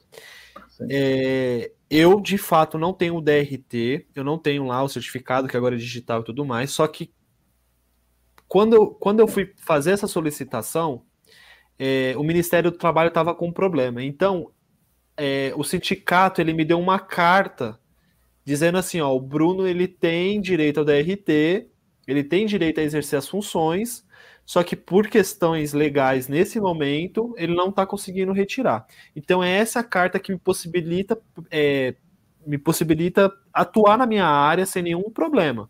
É, eu, de fato, não tenho o DRT, eu não tenho lá o certificado, que agora é digital e tudo mais, só que quando eu, quando eu fui fazer essa solicitação, é, o Ministério do Trabalho estava com um problema. Então, é, o sindicato ele me deu uma carta dizendo assim, ó, o Bruno ele tem direito ao DRT, ele tem direito a exercer as funções, só que por questões legais nesse momento ele não está conseguindo retirar. Então é essa carta que me possibilita é, me possibilita atuar na minha área sem nenhum problema.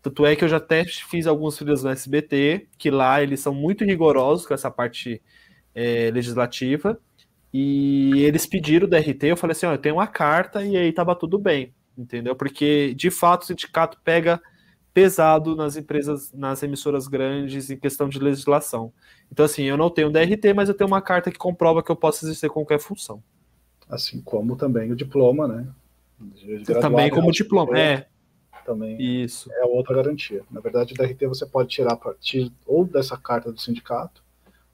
Tanto é que eu já até fiz alguns filhos no SBT, que lá eles são muito rigorosos com essa parte é, legislativa, e eles pediram o DRT, eu falei assim, ó, eu tenho uma carta e aí tava tudo bem, entendeu? Porque de fato o sindicato pega pesado nas empresas, nas emissoras grandes em questão de legislação. Então, assim, eu não tenho DRT, mas eu tenho uma carta que comprova que eu posso exercer qualquer função. Assim como também o diploma, né? Também como diploma, é. Também Isso. é outra garantia. Na verdade, o DRT você pode tirar a partir ou dessa carta do sindicato,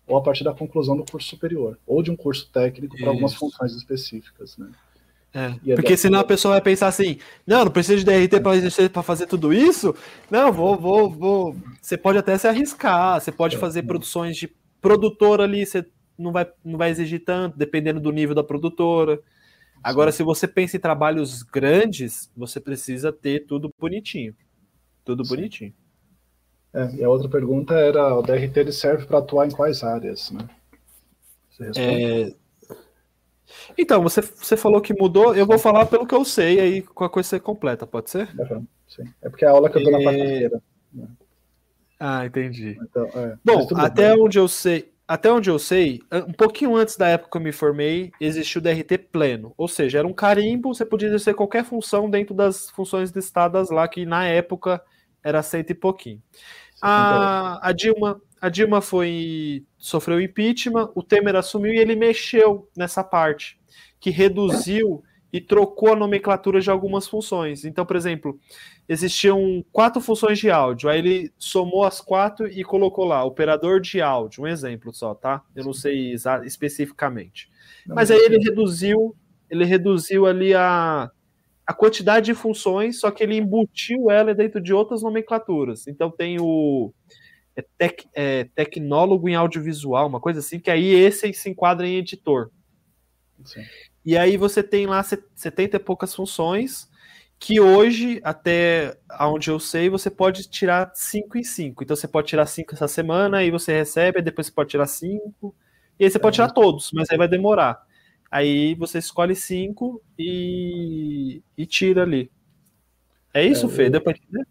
ou a partir da conclusão do curso superior, ou de um curso técnico para algumas funções específicas, né? É, é, porque senão a pessoa vai pensar assim: não, não precisa de DRT para fazer tudo isso. Não, vou, vou, vou. Você pode até se arriscar, você pode é, fazer produções de produtor ali, você não vai, não vai exigir tanto, dependendo do nível da produtora. Agora, Sim. se você pensa em trabalhos grandes, você precisa ter tudo bonitinho. Tudo Sim. bonitinho. É, e a outra pergunta era: o DRT ele serve para atuar em quais áreas, né? Você responde? É então, você, você falou que mudou, eu vou falar pelo que eu sei, aí com a coisa completa, pode ser? Uhum, sim. É porque é a aula que eu dou na quarta-feira. Ah, entendi. Então, é, Bom, até bem. onde eu sei, até onde eu sei, um pouquinho antes da época que eu me formei, existiu o DRT pleno. Ou seja, era um carimbo, você podia exercer qualquer função dentro das funções listadas lá, que na época era cento e pouquinho. A, a Dilma a Dilma foi sofreu impeachment, o Temer assumiu e ele mexeu nessa parte, que reduziu e trocou a nomenclatura de algumas funções. Então, por exemplo, existiam quatro funções de áudio, aí ele somou as quatro e colocou lá, operador de áudio, um exemplo só, tá? Eu não sei especificamente. Mas aí ele reduziu, ele reduziu ali a, a quantidade de funções, só que ele embutiu ela dentro de outras nomenclaturas. Então tem o é, tec, é, tecnólogo em audiovisual, uma coisa assim, que aí esse se enquadra em editor. Sim. E aí você tem lá 70 e poucas funções que hoje, até onde eu sei, você pode tirar 5 em 5. Então você pode tirar 5 essa semana, aí você recebe, aí depois você pode tirar 5, e aí você pode tirar todos, mas aí vai demorar. Aí você escolhe 5 e, e tira ali. É isso, É, Fê? eu- Deu pra entender?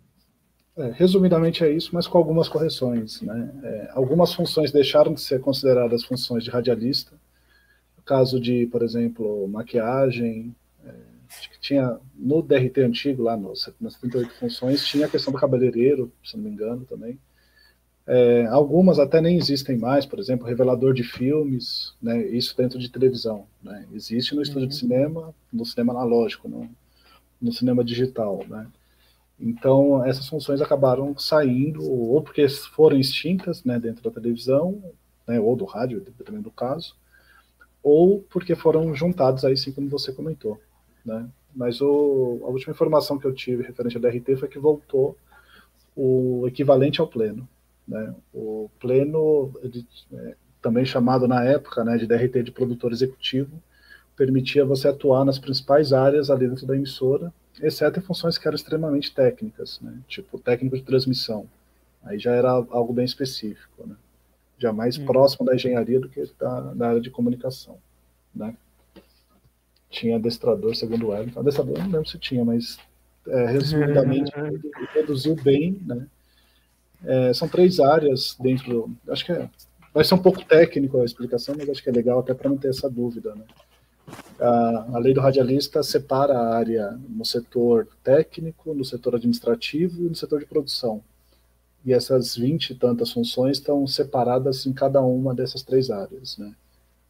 É, resumidamente é isso, mas com algumas correções. Né? É, algumas funções deixaram de ser consideradas funções de radialista. No caso de, por exemplo, maquiagem, é, acho que tinha no DRT antigo, lá no, nas 78 funções, tinha a questão do cabeleireiro, se não me engano também. É, algumas até nem existem mais, por exemplo, revelador de filmes, né, isso dentro de televisão. Né, existe no estúdio de cinema, no cinema analógico, no, no cinema digital. Né. Então, essas funções acabaram saindo, ou porque foram extintas né, dentro da televisão, né, ou do rádio, dependendo do caso, ou porque foram juntados aí sim, como você comentou. Né? Mas o, a última informação que eu tive referente ao DRT foi que voltou o equivalente ao pleno. Né? O pleno, é, também chamado na época né, de DRT de produtor executivo, permitia você atuar nas principais áreas ali dentro da emissora, exceto em funções que eram extremamente técnicas, né? tipo técnico de transmissão. Aí já era algo bem específico, né? já mais Hum. próximo da engenharia do que da, da área de comunicação. Né? Tinha adestrador, segundo o Wellington. Adestrador, eu não lembro se tinha, mas é, resumidamente, reduziu bem. Né? É, são três áreas dentro. Acho que é, vai ser um pouco técnico a explicação, mas acho que é legal até para não ter essa dúvida. Né? A, lei do radialista separa a área no setor técnico, no setor administrativo e no setor de produção. E essas 20 e tantas funções estão separadas em cada uma dessas três áreas. Né?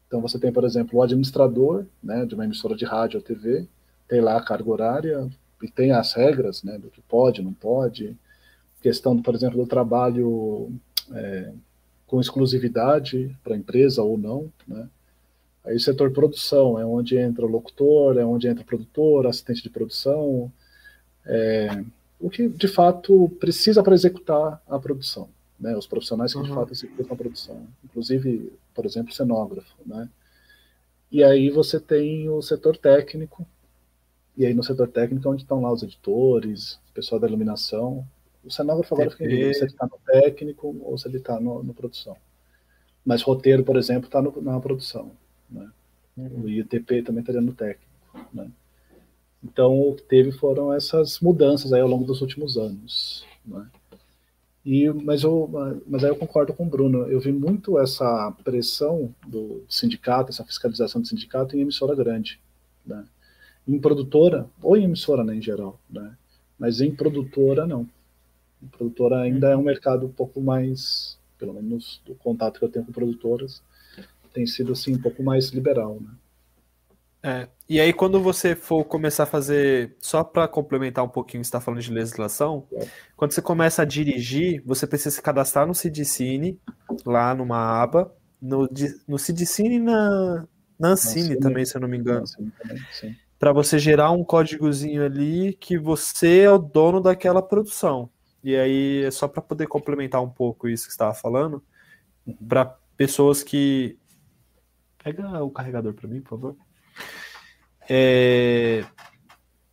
Então você tem, por exemplo, o administrador né, de uma emissora de rádio ou TV, tem lá a carga horária e tem as regras né, do que pode, não pode. Questão, por exemplo, do trabalho é, com exclusividade para a empresa ou não. Né? Aí o setor produção é onde entra o locutor, é onde entra o produtor, assistente de produção, é, o que de fato precisa para executar a produção, né? Os profissionais que de Uhum. fato executam a produção, inclusive, por exemplo, cenógrafo, né? E aí você tem o setor técnico, e aí no setor técnico é onde estão lá os editores, o pessoal da iluminação. O cenógrafo agora fica em dúvida se ele está no técnico ou se ele está no, no produção. Mas roteiro, por exemplo, está na produção. Né? O ITP também estaria no técnico. Né? Então, o que teve foram essas mudanças aí ao longo dos últimos anos. Né? E, mas, eu, mas aí eu concordo com o Bruno. Eu vi muito essa pressão do sindicato, essa fiscalização do sindicato em emissora grande. Né? Em produtora, ou em emissora né, em geral. Né? Mas em produtora, não. Em produtora ainda é um mercado um pouco mais, pelo menos do contato que eu tenho com produtoras, tem sido assim um pouco mais liberal. Né? É, e aí, quando você for começar a fazer, só para complementar um pouquinho, você está falando de legislação, quando você começa a dirigir, você precisa se cadastrar no Cidicine, lá numa aba, no, no Cidicine e na, na Ancine também, se eu não me engano, para você gerar um códigozinho ali que você é o dono daquela produção. E aí, é só para poder complementar um pouco isso que você estava falando, para pessoas que. Pega o carregador para mim, por favor. É,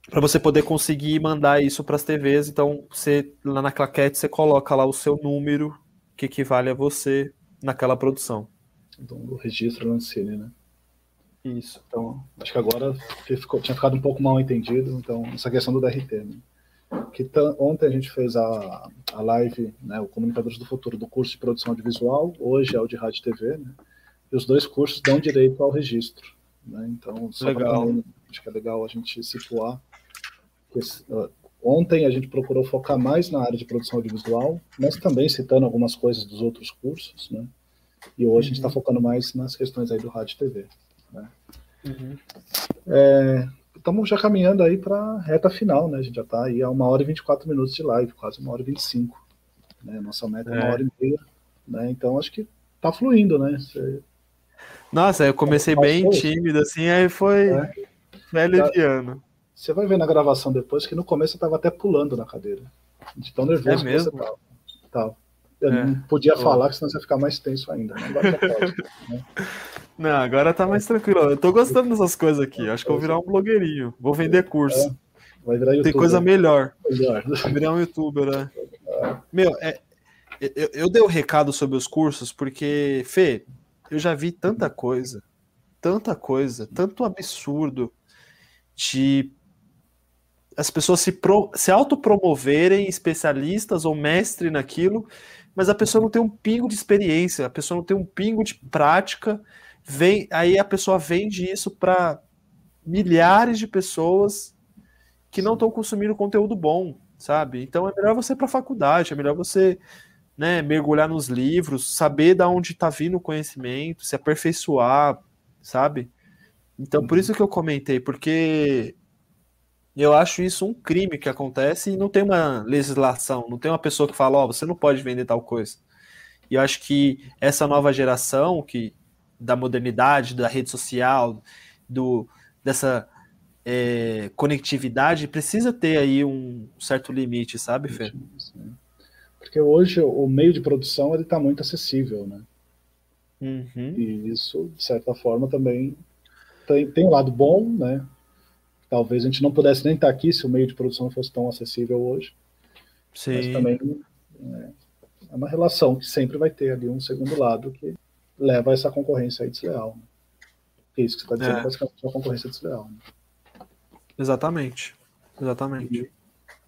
para você poder conseguir mandar isso para as TVs, então você lá na claquete você coloca lá o seu número que equivale a você naquela produção. Então, o registro na Ancine, né? Isso. Então, acho que agora ficou, tinha ficado um pouco mal entendido, então, essa questão do DRT, né? Que ontem a gente fez a, a live, né, o Comunicadores do Futuro, do curso de produção audiovisual, hoje é o de rádio e TV, né? E os dois cursos dão direito ao registro, né? Então, só pra Legal. também, acho que é legal a gente situar. esse- Ontem a gente procurou focar mais na área de produção audiovisual, mas também citando algumas coisas dos outros cursos, né? E hoje a gente está focando mais nas questões aí do rádio e TV. Né? É, estamos já caminhando aí para a reta final, né? A gente já está aí a uma hora e 24 minutos de live, quase uma hora e 25. Né? Nossa meta é uma É. hora e meia. Né? Então acho que tá fluindo, né? Você- Nossa, eu comecei bem tímido assim, aí foi, É. foi aliviando. Você vai ver na gravação depois que no começo eu tava até pulando na cadeira. De tão nervoso É que mesmo? você tava. Tava. Eu É. não podia falar, que senão você ia ficar mais tenso ainda. Né? Agora já pode. né? Não, agora tá mais tranquilo. Eu tô gostando dessas coisas aqui. Acho que eu vou virar um blogueirinho. Vou vender curso. É, vai virar Tem coisa melhor. melhor. Vou virar um youtuber, né? Meu, é, eu, eu dei o um recado sobre os cursos porque, Fê, eu já vi tanta coisa, tanta coisa, tanto absurdo de as pessoas se, pro, se autopromoverem especialistas ou mestre naquilo, mas a pessoa não tem um pingo de experiência, a pessoa não tem um pingo de prática, vem aí a pessoa vende isso para milhares de pessoas que não estão consumindo conteúdo bom, sabe? Então é melhor você ir para faculdade, é melhor você né, mergulhar nos livros, saber da onde está vindo o conhecimento, se aperfeiçoar, sabe? Então por isso que eu comentei, porque eu acho isso um crime que acontece e não tem uma legislação, não tem uma pessoa que fala, ó, oh, você não pode vender tal coisa. E eu acho que essa nova geração que da modernidade, da rede social, do dessa é, conectividade precisa ter aí um certo limite, sabe, Fê? Porque hoje o meio de produção ele está muito acessível, né? Uhum. E isso, de certa forma, também tem, tem um lado bom, né? Talvez a gente não pudesse nem estar aqui se o meio de produção fosse tão acessível hoje. Sim. Mas também é, é uma relação que sempre vai ter ali um segundo lado que leva a essa concorrência aí desleal. Né? É isso que você está dizendo, é. basicamente, uma concorrência desleal. Né? Exatamente. Exatamente. E,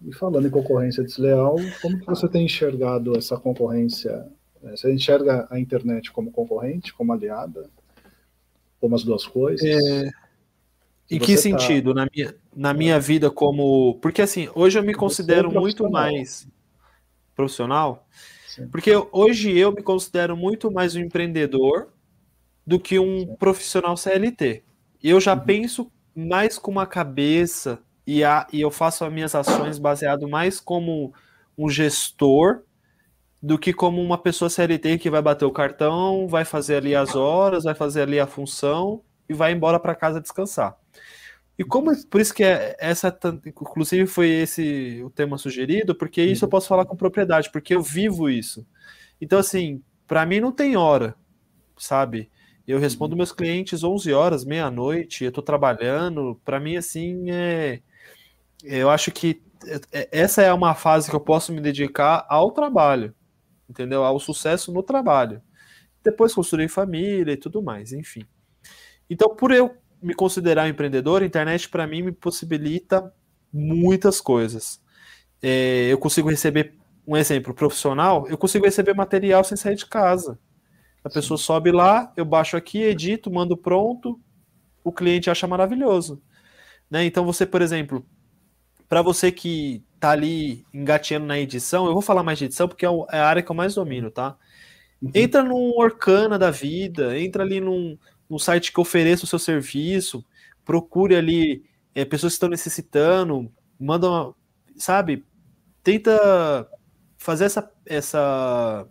e, falando em concorrência desleal, como que você tem enxergado essa concorrência? É, você enxerga a internet como concorrente, como aliada? Como as duas coisas? É... Em que tá sentido? Na, minha, na minha vida como... Porque assim, hoje eu me considero é muito mais profissional, Sim. porque hoje eu me considero muito mais um empreendedor do que um Sim. profissional CLT. Eu já uhum. penso mais com uma cabeça e, a, e eu faço as minhas ações baseado mais como um gestor do que como uma pessoa CLT que vai bater o cartão, vai fazer ali as horas, vai fazer ali a função e vai embora para casa descansar. E como por isso que é, essa inclusive foi esse o tema sugerido, porque isso eu posso falar com propriedade, porque eu vivo isso. Então assim, para mim não tem hora, sabe? Eu respondo meus clientes 11 horas, meia-noite, eu estou trabalhando. Para mim, assim, é, eu acho que é, essa é uma fase que eu posso me dedicar ao trabalho, entendeu? Ao sucesso no trabalho. Depois construir família e tudo mais, enfim. Então, por eu me considerar empreendedor, a internet para mim me possibilita muitas coisas. É, eu consigo receber um exemplo profissional, eu consigo receber material sem sair de casa. A pessoa sobe lá, eu baixo aqui, edito, mando pronto, o cliente acha maravilhoso. Né? Então você, por exemplo, para você que tá ali engateando na edição, eu vou falar mais de edição porque é, é a área que eu mais domino, tá? Uhum. Entra num Orkana da vida, entra ali num, num site que ofereça o seu serviço, procure ali é, pessoas que estão necessitando, manda, uma, sabe? Tenta fazer essa, essa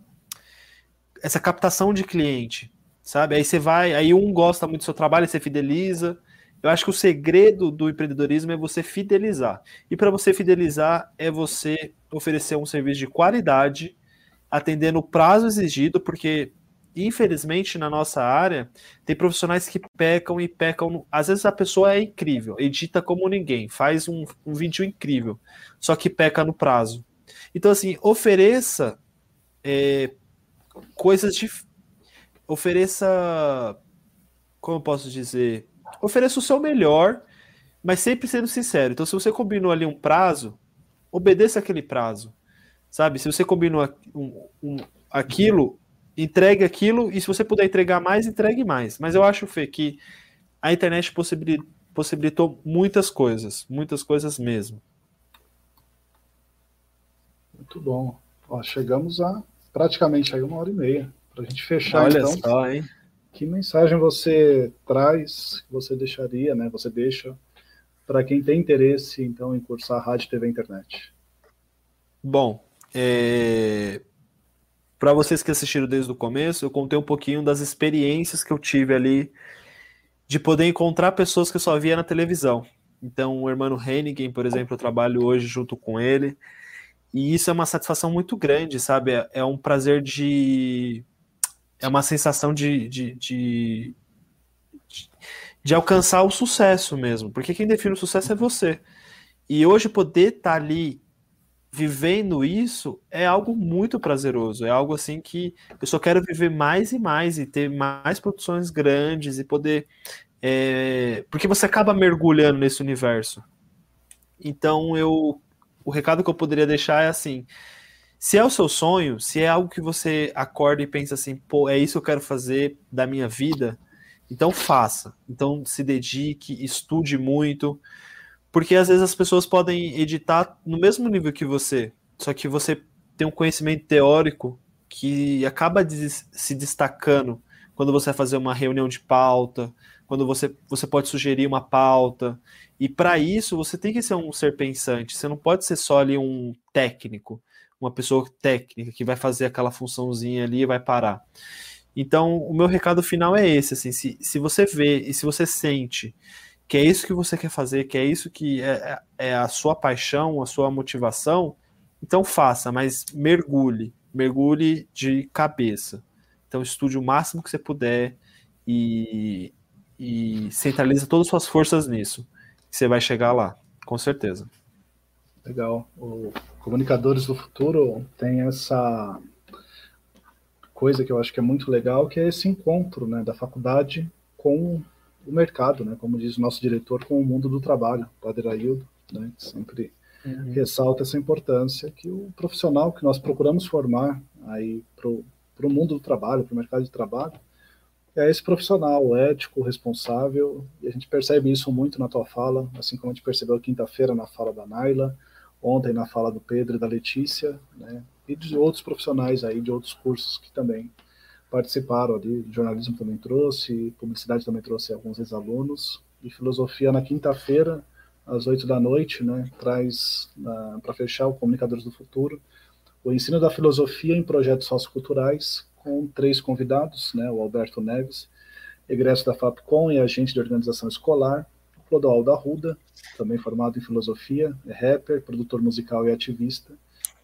essa captação de cliente, sabe? Aí você vai, aí um gosta muito do seu trabalho, você fideliza. Eu acho que o segredo do empreendedorismo é você fidelizar. E para você fidelizar é você oferecer um serviço de qualidade, atendendo o prazo exigido, porque infelizmente na nossa área tem profissionais que pecam e pecam. Às vezes a pessoa é incrível, edita como ninguém, faz um, um vídeo incrível, só que peca no prazo. Então assim, ofereça é, coisas de. Ofereça. Como eu posso dizer? Ofereça o seu melhor, mas sempre sendo sincero. Então, se você combinou ali um prazo, obedeça aquele prazo. Sabe? Se você combinou um, um, aquilo, entregue aquilo, e se você puder entregar mais, entregue mais. Mas eu acho, Fê, que a internet possibilitou muitas coisas, muitas coisas mesmo. Muito bom. Ó, chegamos a praticamente aí uma hora e meia. Para a gente fechar, Olha então. Só, hein? Que mensagem você traz, você deixaria, né? Você deixa para quem tem interesse, então, em cursar rádio, TV internet? Bom, é... para vocês que assistiram desde o começo, eu contei um pouquinho das experiências que eu tive ali de poder encontrar pessoas que eu só via na televisão. Então, o irmão Hennigan, por exemplo, eu trabalho hoje junto com ele. E isso é uma satisfação muito grande, sabe? É, é um prazer de. É uma sensação de, de, de, de alcançar o sucesso mesmo, porque quem define o sucesso é você. E hoje poder estar tá ali vivendo isso é algo muito prazeroso, é algo assim que eu só quero viver mais e mais e ter mais produções grandes e poder é, porque você acaba mergulhando nesse universo. Então eu o recado que eu poderia deixar é assim: se é o seu sonho, se é algo que você acorda e pensa assim, pô, é isso que eu quero fazer da minha vida, então faça. Então se dedique, estude muito, porque às vezes as pessoas podem editar no mesmo nível que você, só que você tem um conhecimento teórico que acaba de se destacando quando você vai fazer uma reunião de pauta, quando você, você pode sugerir uma pauta. E para isso você tem que ser um ser pensante, você não pode ser só ali um técnico, uma pessoa técnica que vai fazer aquela funçãozinha ali e vai parar. Então, o meu recado final é esse, assim, se, se você vê e se você sente que é isso que você quer fazer, que é isso que é, é, é a sua paixão, a sua motivação, então faça, mas mergulhe, mergulhe de cabeça. Então estude o máximo que você puder e, e centraliza todas as suas forças nisso. Você vai chegar lá, com certeza. Legal. O Comunicadores do Futuro tem essa coisa que eu acho que é muito legal, que é esse encontro né, da faculdade com o mercado, né, como diz o nosso diretor, com o mundo do trabalho, o Padre Aildo, né, que sempre uhum. ressalta essa importância que o profissional que nós procuramos formar aí para o mundo do trabalho, para o mercado de trabalho, é esse profissional ético, responsável, e a gente percebe isso muito na tua fala, assim como a gente percebeu quinta-feira na fala da Naila, ontem na fala do Pedro e da Letícia, né, e de outros profissionais aí, de outros cursos que também participaram ali, jornalismo também trouxe, publicidade também trouxe alguns ex-alunos, e filosofia na quinta-feira, às oito da noite, né, traz para fechar o Comunicadores do Futuro, o ensino da filosofia em projetos socioculturais, com três convidados, né, o Alberto Neves, egresso da FAPCOM e agente de organização escolar, Clodoaldo Arruda, também formado em filosofia, é rapper, produtor musical e ativista,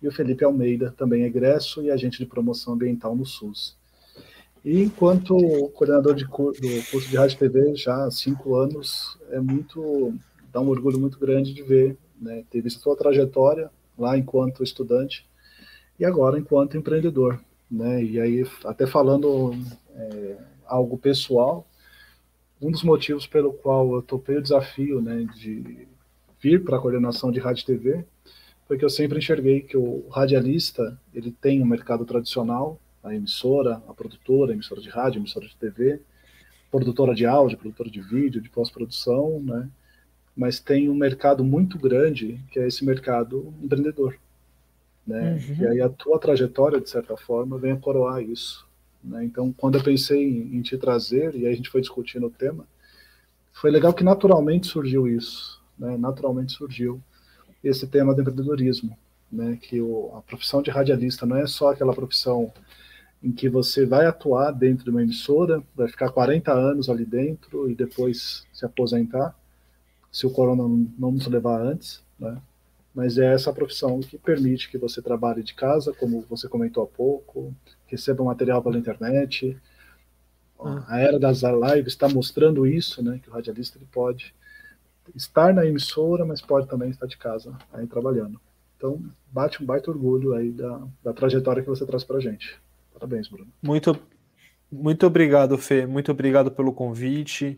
e o Felipe Almeida, também egresso e agente de promoção ambiental no SUS. E enquanto coordenador de do curso de rádio TV já há cinco anos, é muito dá um orgulho muito grande de ver, né, ter visto a sua trajetória lá enquanto estudante e agora enquanto empreendedor né? E aí, até falando é, algo pessoal, um dos motivos pelo qual eu topei o desafio, né, de vir para a coordenação de rádio e TV, foi que eu sempre enxerguei que o radialista ele tem um mercado tradicional, a emissora, a produtora, a emissora de rádio, a emissora de TV, produtora de áudio, produtora de vídeo, de pós-produção, né? Mas tem um mercado muito grande que é esse mercado empreendedor né? Uhum. E aí a tua trajetória, de certa forma, vem a coroar isso. Né? Então, quando eu pensei em, em, te trazer, e a gente foi discutindo o tema, foi legal que naturalmente surgiu isso, né? naturalmente surgiu esse tema do empreendedorismo, né? que o, a profissão de radialista não é só aquela profissão em que você vai atuar dentro de uma emissora, vai ficar 40 anos ali dentro e depois se aposentar, se o corona não nos levar antes, né? Mas é essa profissão que permite que você trabalhe de casa, como você comentou há pouco, receba material pela internet. Ah. A era das lives está mostrando isso, né, que o radialista ele pode estar na emissora, mas pode também estar de casa aí trabalhando. Então, bate um baita orgulho aí da, da trajetória que você traz para a gente. Parabéns, Bruno. Muito, muito obrigado, Fê. Muito obrigado pelo convite,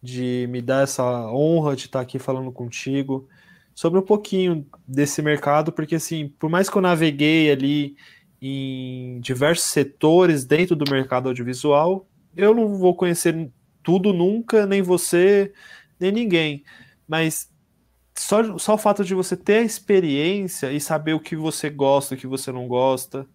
de me dar essa honra de estar aqui falando contigo sobre um pouquinho desse mercado, porque assim, por mais que eu naveguei ali em diversos setores dentro do mercado audiovisual, eu não vou conhecer tudo nunca, nem você, nem ninguém. Mas só, só o fato de você ter a experiência e saber o que você gosta, o que você não gosta,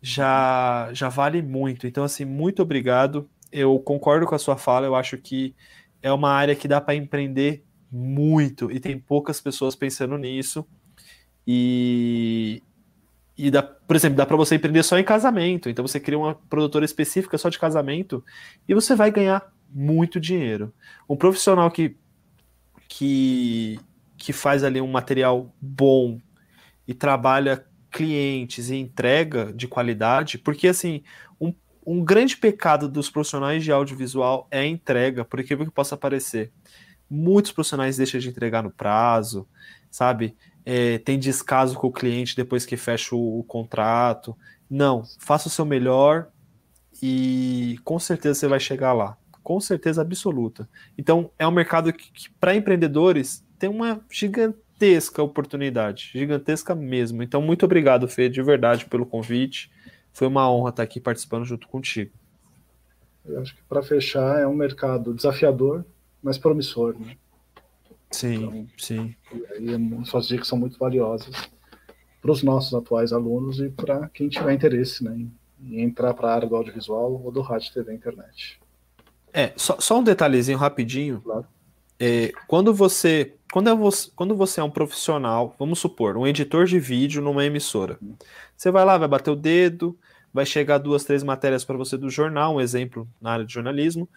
já, já vale muito. Então, assim, muito obrigado. Eu concordo com a sua fala, eu acho que é uma área que dá para empreender muito e tem poucas pessoas pensando nisso. E, e dá, por exemplo, dá para você empreender só em casamento. Então você cria uma produtora específica só de casamento e você vai ganhar muito dinheiro. Um profissional que que, que faz ali um material bom e trabalha clientes e entrega de qualidade, porque assim, um, um grande pecado dos profissionais de audiovisual é a entrega, por incrível que possa parecer. Muitos profissionais deixam de entregar no prazo, sabe? É, tem descaso com o cliente depois que fecha o, o contrato. Não, faça o seu melhor e com certeza você vai chegar lá. Com certeza absoluta. Então, é um mercado que, que para empreendedores, tem uma gigantesca oportunidade. Gigantesca mesmo. Então, muito obrigado, Fê, de verdade, pelo convite. Foi uma honra estar aqui participando junto contigo. Eu acho que para fechar é um mercado desafiador, mas promissor, né? Sim, então, sim. E aí suas dicas são muito valiosas para os nossos atuais alunos e para quem tiver interesse né, em, em entrar para a área do audiovisual ou do rádio, TV e internet. É, só, só um detalhezinho rapidinho. Claro. É, quando você quando, é você quando você é um profissional, vamos supor, um editor de vídeo numa emissora, você vai lá, vai bater o dedo, vai chegar duas, três matérias para você do jornal, um exemplo na área de jornalismo,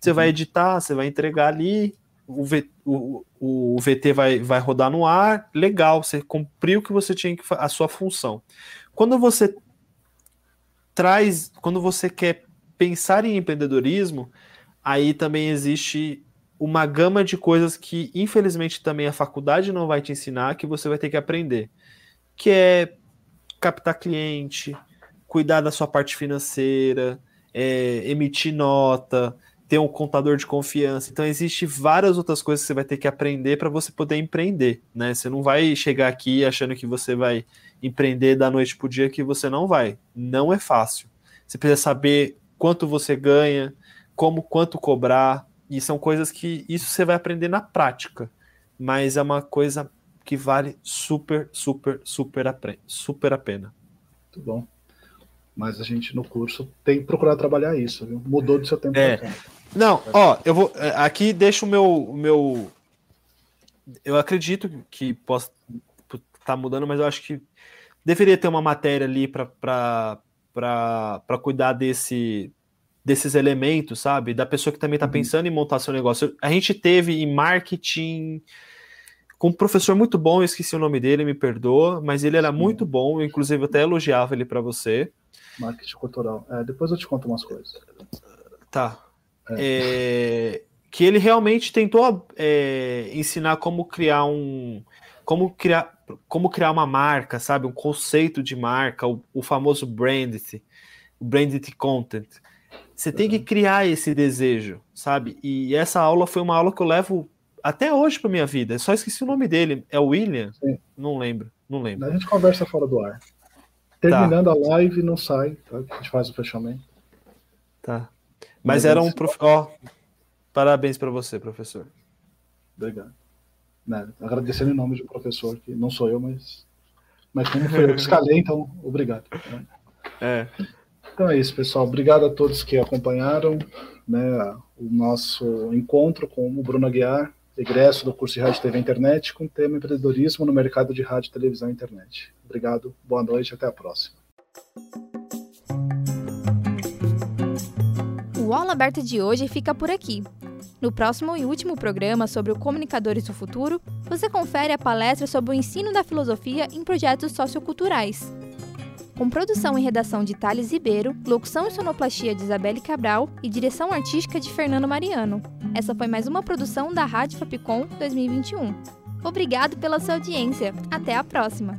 você uhum. vai editar, você vai entregar ali, o, v, o, o VT vai, vai rodar no ar, legal, você cumpriu o que você tinha que a sua função. Quando você traz, quando você quer pensar em empreendedorismo, aí também existe uma gama de coisas que, infelizmente, também a faculdade não vai te ensinar, que você vai ter que aprender. Que é captar cliente, cuidar da sua parte financeira, é, emitir nota, ter um contador de confiança. Então, existe várias outras coisas que você vai ter que aprender para você poder empreender, né? Você não vai chegar aqui achando que você vai empreender da noite para o dia, que você não vai. Não é fácil. Você precisa saber quanto você ganha, como quanto cobrar, e são coisas que isso você vai aprender na prática, mas é uma coisa que vale super, super, super a, super a pena. Muito bom. Mas a gente no curso tem que procurar trabalhar isso, viu? Mudou do seu tempo é. Não, ó, eu vou. É, aqui deixo o meu, meu. Eu acredito que possa estar tá mudando, mas eu acho que deveria ter uma matéria ali para cuidar desse, desses elementos, sabe? Da pessoa que também está uhum. pensando em montar seu negócio. A gente teve em marketing com um professor muito bom, eu esqueci o nome dele, me perdoa, mas ele era muito bom, eu, inclusive eu até elogiava ele para você. Marketing cultural. É, depois eu te conto umas coisas. Tá. É. É, que ele realmente tentou é, ensinar como criar um. Como criar, como criar uma marca, sabe? Um conceito de marca, o, o famoso branded, o branded content. Você tem que uhum. criar esse desejo, sabe? E essa aula foi uma aula que eu levo até hoje para minha vida. Só esqueci o nome dele. É o William? Sim. Não lembro, não lembro. A gente conversa fora do ar. Terminando tá. a live, não sai, tá? A gente faz o fechamento. Tá. Mas era um prof... Ó, parabéns para você, professor. Obrigado. Né, agradecendo em nome um professor que não sou eu, mas mas como foi eu que escalei, então obrigado. É. Então é isso, pessoal. Obrigado a todos que acompanharam né, o nosso encontro com o Bruno Aguiar, egresso do curso de Rádio TV Internet, com o tema empreendedorismo no mercado de rádio, televisão e internet. Obrigado, boa noite, até a próxima. O Aula Aberta de hoje fica por aqui. No próximo e último programa sobre o Comunicadores do Futuro, você confere a palestra sobre o ensino da filosofia em projetos socioculturais com produção e redação de Thales Ribeiro, locução e sonoplastia de Isabelle Cabral e direção artística de Fernando Mariano. Essa foi mais uma produção da Rádio Fapcom 2021. Obrigado pela sua audiência. Até a próxima!